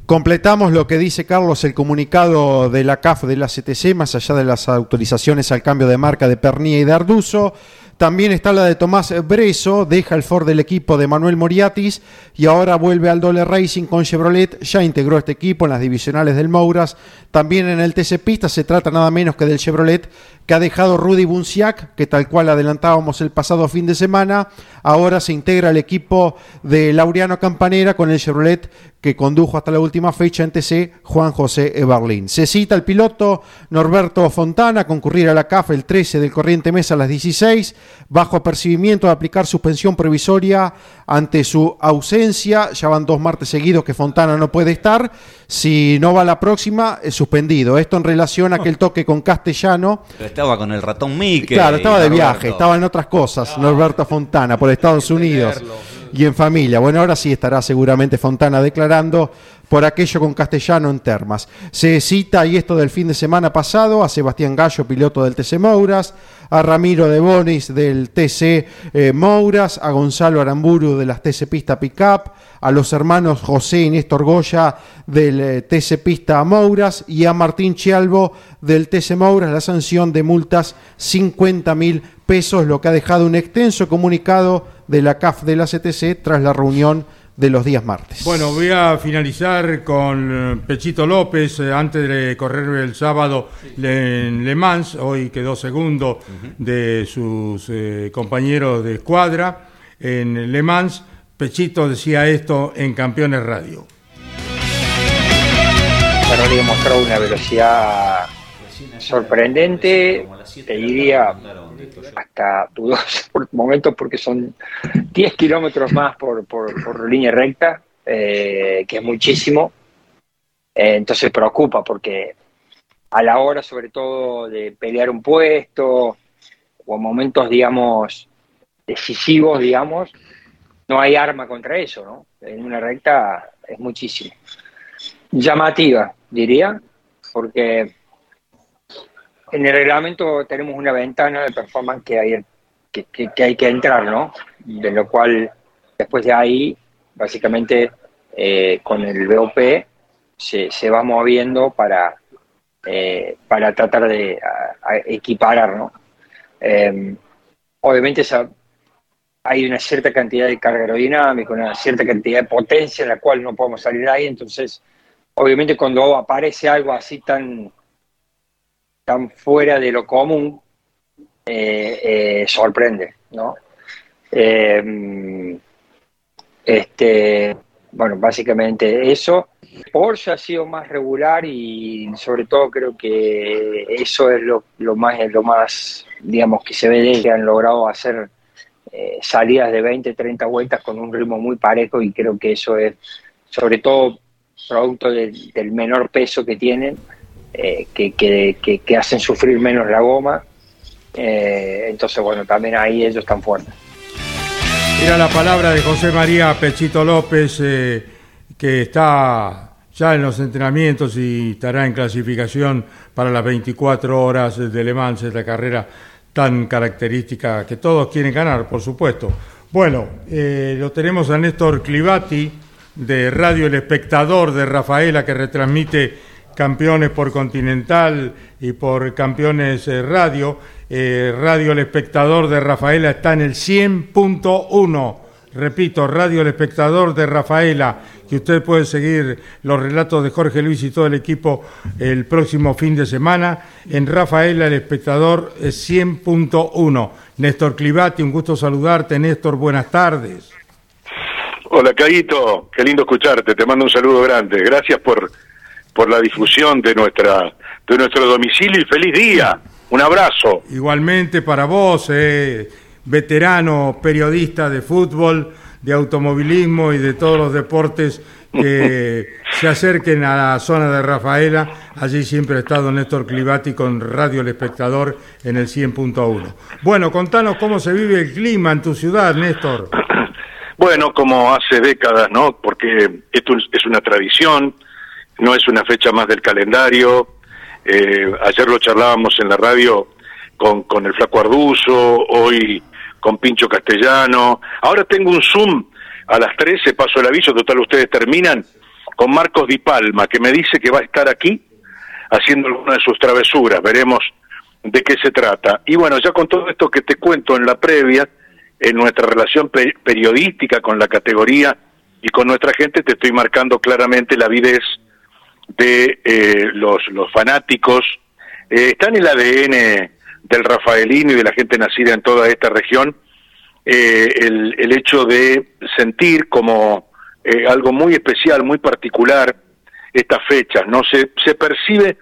Completamos lo que dice Carlos, el comunicado de la CAF de la CTC, más allá de las autorizaciones al cambio de marca de Pernilla y de Arduzo. También está la de Tomás Breso, deja el Ford del equipo de Manuel Moriatis y ahora vuelve al Dole Racing con Chevrolet. Ya integró este equipo en las divisionales del Mouras. También en el TC Pista se trata nada menos que del Chevrolet que ha dejado Rudy Bunciak, que tal cual adelantábamos el pasado fin de semana, ahora se integra al equipo de Laureano Campanera con el Chevrolet que condujo hasta la última fecha en TC Juan José Eberlin. Se cita el piloto Norberto Fontana a concurrir a la CAF el 13 del corriente mes a las 16, bajo apercibimiento de aplicar suspensión provisoria ante su ausencia. Ya van dos martes seguidos que Fontana no puede estar. Si no va la próxima, es suspendido. Esto en relación a aquel toque con Castellano estaba con el ratón Mickey. Claro, estaba de viaje, estaba en otras cosas, Norberto Fontana, por Estados Unidos y en familia. Bueno, ahora sí estará seguramente Fontana declarando por aquello con Castellano en Termas. Se cita, y esto del fin de semana pasado, a Sebastián Gallo, piloto del TC Mouras, a Ramiro de Bonis del TC eh, Mouras, a Gonzalo Aramburu de las TC Pista Pickup, a los hermanos José y Néstor Goya del eh, TC Pista Mouras y a Martín Chialvo del TC Mouras la sanción de multas 50 mil pesos, lo que ha dejado un extenso comunicado de la CAF de la CTC tras la reunión de los días martes. Bueno, voy a finalizar con eh, Pechito López, eh, antes de correr el sábado en Le Mans, hoy quedó segundo de sus compañeros de escuadra en Le Mans. Pechito decía esto en Campeones Radio. Bueno, le mostrado una velocidad sorprendente, te diría hasta dudoso por momentos porque son 10 kilómetros más por, por, línea recta, eh, que es muchísimo. Eh, entonces preocupa porque a la hora sobre todo de pelear un puesto o momentos, digamos, decisivos, digamos, no hay arma contra eso, ¿no? En una recta es muchísimo. Llamativa, diría, porque en el reglamento tenemos una ventana de performance que hay que, hay que entrar, ¿no? De lo cual, después de ahí, básicamente, eh, con el BOP se, se va moviendo para, eh, para tratar de equiparar, ¿no? Eh, obviamente hay una cierta cantidad de carga aerodinámica, una cierta cantidad de potencia en la cual no podemos salir ahí, entonces obviamente cuando aparece algo así tan, tan fuera de lo común, eh, eh, sorprende, ¿no? Eh, este, bueno, básicamente eso. Porsche ha sido más regular y sobre todo creo que eso es lo, más, lo más, digamos, que se ve de que han logrado hacer eh, salidas de 20, 30 vueltas con un ritmo muy parejo y creo que eso es sobre todo producto del menor peso que tienen, eh, que, hacen sufrir menos la goma. Eh, entonces, bueno, también ahí ellos están fuertes. Era la palabra de José María Pechito López, que está ya en los entrenamientos y estará en clasificación para las 24 horas de Le Mans, la carrera tan característica que todos quieren ganar, por supuesto. Bueno, eh, lo tenemos a Néstor Clivati de Radio El Espectador de Rafaela que retransmite campeones por Continental y por Campeones eh, Radio. Eh, Radio El Espectador de Rafaela está en el 100.1. Repito, Radio El Espectador de Rafaela que usted puede seguir los relatos de Jorge Luis y todo el equipo el próximo fin de semana en Rafaela, el espectador 100.1. Néstor Clivati, un gusto saludarte. Néstor, buenas tardes. Hola, Caguito, qué lindo escucharte. Te mando un saludo grande. Gracias por, por la difusión de, nuestra, de nuestro domicilio y feliz día. Un abrazo. Igualmente para vos, eh, veterano periodista de fútbol de automovilismo y de todos los deportes que se acerquen a la zona de Rafaela. Allí siempre ha estado Néstor Clivati con Radio El Espectador en el 100.1. Bueno, contanos cómo se vive el clima en tu ciudad, Néstor. Bueno, como hace décadas, ¿no? Porque esto es una tradición, no es una fecha más del calendario. Eh, ayer lo charlábamos en la radio con, con el Flaco Arduzo, hoy con Pincho Castellano. Ahora tengo un Zoom a las 13, paso el aviso, total ustedes terminan con Marcos Di Palma, que me dice que va a estar aquí haciendo alguna de sus travesuras. Veremos de qué se trata. Y bueno, ya con todo esto que te cuento en la previa, en nuestra relación periodística con la categoría y con nuestra gente, te estoy marcando claramente la avidez de eh, los, los fanáticos. Eh, está en el ADN del rafaelino y de la gente nacida en toda esta región eh, el, el, hecho de sentir como algo muy especial, muy particular, estas fechas, ¿no? Se, se percibe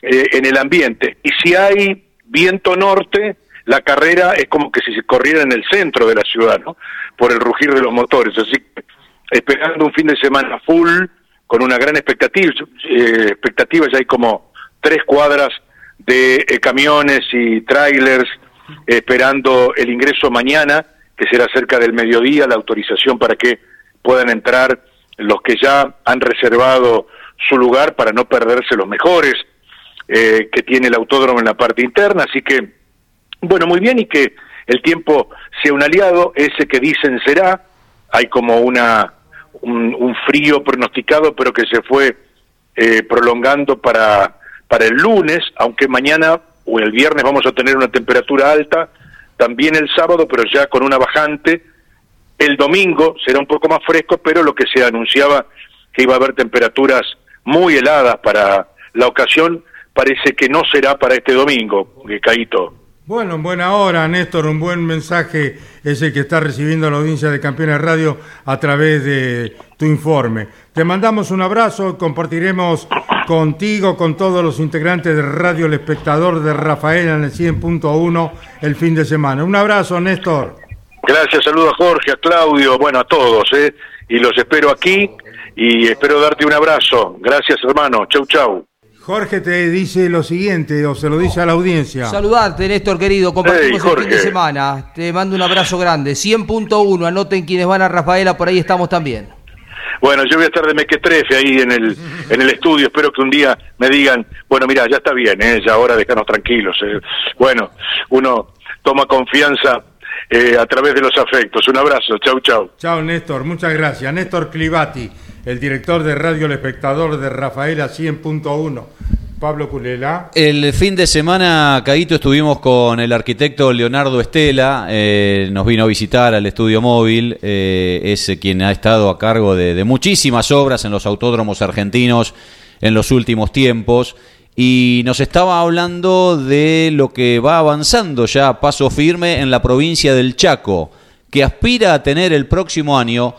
en el ambiente. Y si hay viento norte, la carrera es como que si se corriera en el centro de la ciudad, ¿no? Por el rugir de los motores. Así que esperando un fin de semana full, con una gran expectativa, eh, expectativa ya hay como tres cuadras de eh, camiones y trailers esperando el ingreso mañana, que será cerca del mediodía, la autorización para que puedan entrar los que ya han reservado su lugar para no perderse los mejores eh, que tiene el autódromo en la parte interna, así que, bueno, muy bien y que el tiempo sea un aliado, ese que dicen será, hay como una un, frío pronosticado, pero que se fue eh, prolongando para, para el lunes, aunque mañana o el viernes vamos a tener una temperatura alta, también el sábado, pero ya con una bajante. El domingo será un poco más fresco, pero lo que se anunciaba que iba a haber temperaturas muy heladas para la ocasión, parece que no será para este domingo, Caíto. Bueno, en buena hora, Néstor, un buen mensaje es el que está recibiendo la audiencia de Campeones Radio a través de tu informe. Te mandamos un abrazo, compartiremos contigo, con todos los integrantes de Radio El Espectador de Rafael en el 100.1 el fin de semana. Un abrazo, Néstor. Gracias, saludos a Jorge, a Claudio, bueno, a todos, ¿eh? Y los espero aquí y espero darte un abrazo. Gracias, hermano. Chau, chau. Jorge te dice lo siguiente, o se lo dice a la audiencia. Saludarte, Néstor, querido. Compartimos el fin de semana. Te mando un abrazo grande. 100.1, anoten quienes van a Rafaela, por ahí estamos también. Bueno, yo voy a estar de mequetrefe ahí en el, en el estudio. Espero que un día me digan, bueno, mira, ya está bien, ¿eh? ya ahora dejarnos tranquilos. ¿eh? Bueno, uno toma confianza eh, a través de los afectos. Un abrazo, chau, chau. Chau, Néstor, muchas gracias. Néstor Clivati el director de Radio El Espectador de Rafaela 100.1. Pablo Culela. El fin de semana, Caíto, estuvimos con el arquitecto Leonardo Estela, eh, nos vino a visitar al estudio móvil, eh, es quien ha estado a cargo de, muchísimas obras en los autódromos argentinos en los últimos tiempos y nos estaba hablando de lo que va avanzando ya a paso firme en la provincia del Chaco, que aspira a tener el próximo año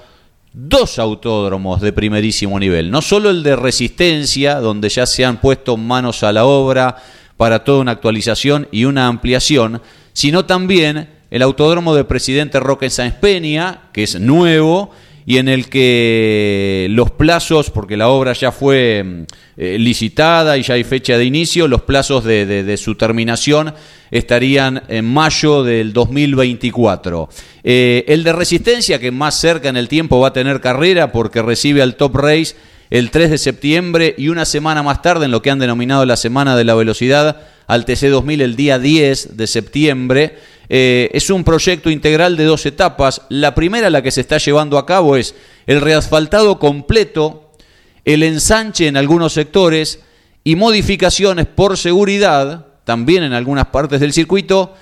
dos autódromos de primerísimo nivel, no solo el de resistencia, donde ya se han puesto manos a la obra para toda una actualización y una ampliación, sino también el autódromo de Presidente Roque Sáenz Peña, que es nuevo y en el que los plazos, porque la obra ya fue mm, eh, licitada y ya hay fecha de inicio, los plazos de, su terminación estarían en mayo del 2024. Eh, el de Resistencia, que más cerca en el tiempo va a tener carrera porque recibe al Top Race el 3 de septiembre y una semana más tarde en lo que han denominado la Semana de la Velocidad al TC2000 el día 10 de septiembre. Eh, es un proyecto integral de dos etapas. La primera, la que se está llevando a cabo, es el reasfaltado completo, el ensanche en algunos sectores y modificaciones por seguridad, también en algunas partes del circuito,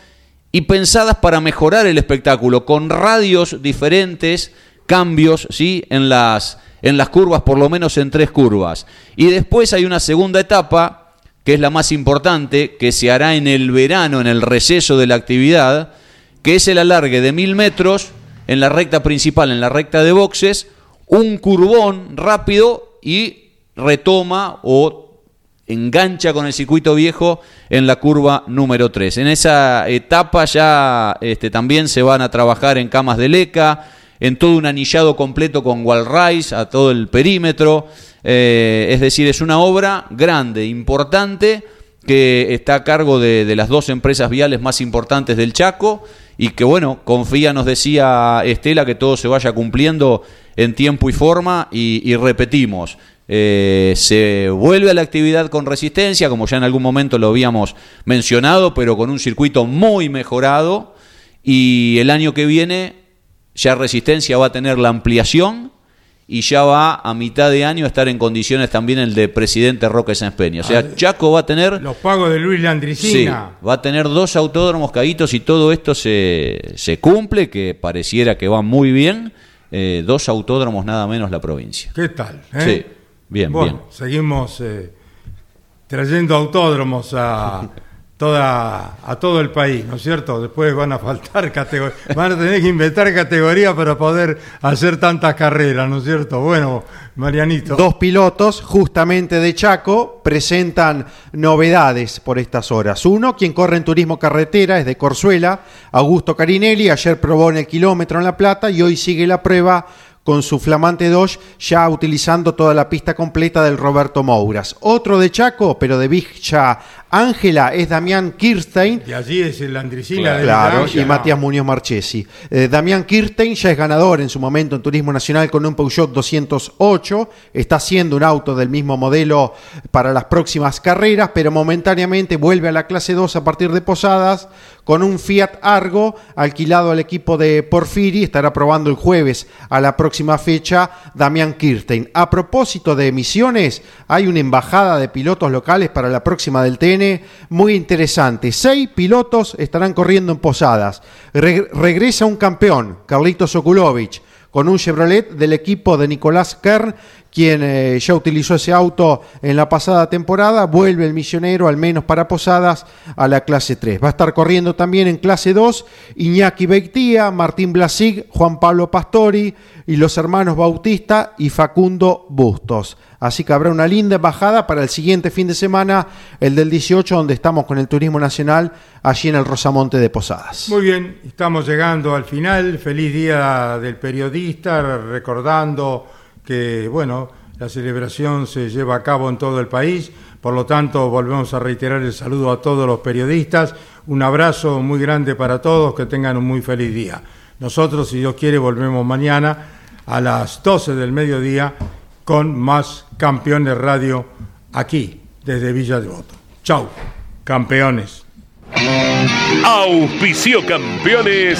y pensadas para mejorar el espectáculo, con radios diferentes, cambios ¿sí? en, las, en las curvas, por lo menos en tres curvas. Y después hay una segunda etapa que es la más importante, que se hará en el verano, en el receso de la actividad, que es el alargue de mil metros en la recta principal, en la recta de boxes, un curbón rápido y retoma o engancha con el circuito viejo en la curva número 3. En esa etapa ya este, también se van a trabajar en camas de leca, en todo un anillado completo con wall rise a todo el perímetro. Eh, es decir, es una obra grande, importante, que está a cargo de, las dos empresas viales más importantes del Chaco y que, bueno, confía, nos decía Estela, que todo se vaya cumpliendo en tiempo y forma y, repetimos. Eh, se vuelve a la actividad con resistencia, como ya en algún momento lo habíamos mencionado, pero con un circuito muy mejorado. Y el año que viene ya Resistencia va a tener la ampliación y ya va a mitad de año a estar en condiciones también el de presidente Roque Sáenz Peña. O sea, ah, Chaco va a tener... Los pagos de Luis Landricina. Sí, va a tener dos autódromos caídos y todo esto se, se cumple, que pareciera que va muy bien. Eh, dos autódromos nada menos la provincia. ¿Qué tal? Eh? Sí, bien, bien. Seguimos eh, trayendo autódromos a... toda, a todo el país, ¿no es cierto? Después van a faltar categorías, van a tener que inventar categorías para poder hacer tantas carreras, ¿no es cierto? Bueno, Marianito. Dos pilotos, justamente de Chaco, presentan novedades por estas horas. Uno, quien corre en turismo carretera, es de Corzuela, Augusto Carinelli, ayer probó en el kilómetro en La Plata y hoy sigue la prueba con su flamante Dodge, ya utilizando toda la pista completa del Roberto Mouras. Otro de Chaco, pero de Villa Ángela, es Damián Kirstein. Y allí es el Andricina Claro, y Matías Muñoz Marchesi. Eh, Damián Kirstein ya es ganador en su momento en Turismo Nacional con un Peugeot 208. Está haciendo un auto del mismo modelo para las próximas carreras, pero momentáneamente vuelve a la clase 2 a partir de Posadas con un Fiat Argo alquilado al equipo de Porfiri. Estará probando el jueves a la próxima fecha Damián Kirstein. A propósito de emisiones, hay una embajada de pilotos locales para la próxima del TN muy interesante. Seis pilotos estarán corriendo en Posadas. regresa un campeón, Carlitos Sokulovich con un Chevrolet del equipo de Nicolás Kern, quien eh, ya utilizó ese auto en la pasada temporada, vuelve el misionero, al menos para Posadas, a la clase 3. Va a estar corriendo también en clase 2 Iñaki Beitía, Martín Blasig, Juan Pablo Pastori y los hermanos Bautista y Facundo Bustos. Así que habrá una linda bajada para el siguiente fin de semana, el del 18, donde estamos con el Turismo Nacional, allí en el Rosamonte de Posadas. Muy bien, estamos llegando al final. Feliz día del periodista, recordando que, bueno, la celebración se lleva a cabo en todo el país. Por lo tanto, volvemos a reiterar el saludo a todos los periodistas. Un abrazo muy grande para todos, que tengan un muy feliz día. Nosotros, si Dios quiere, volvemos mañana a las 12 del mediodía con más campeones radio aquí, desde Villa Devoto. Chau, campeones. Auspicio campeones.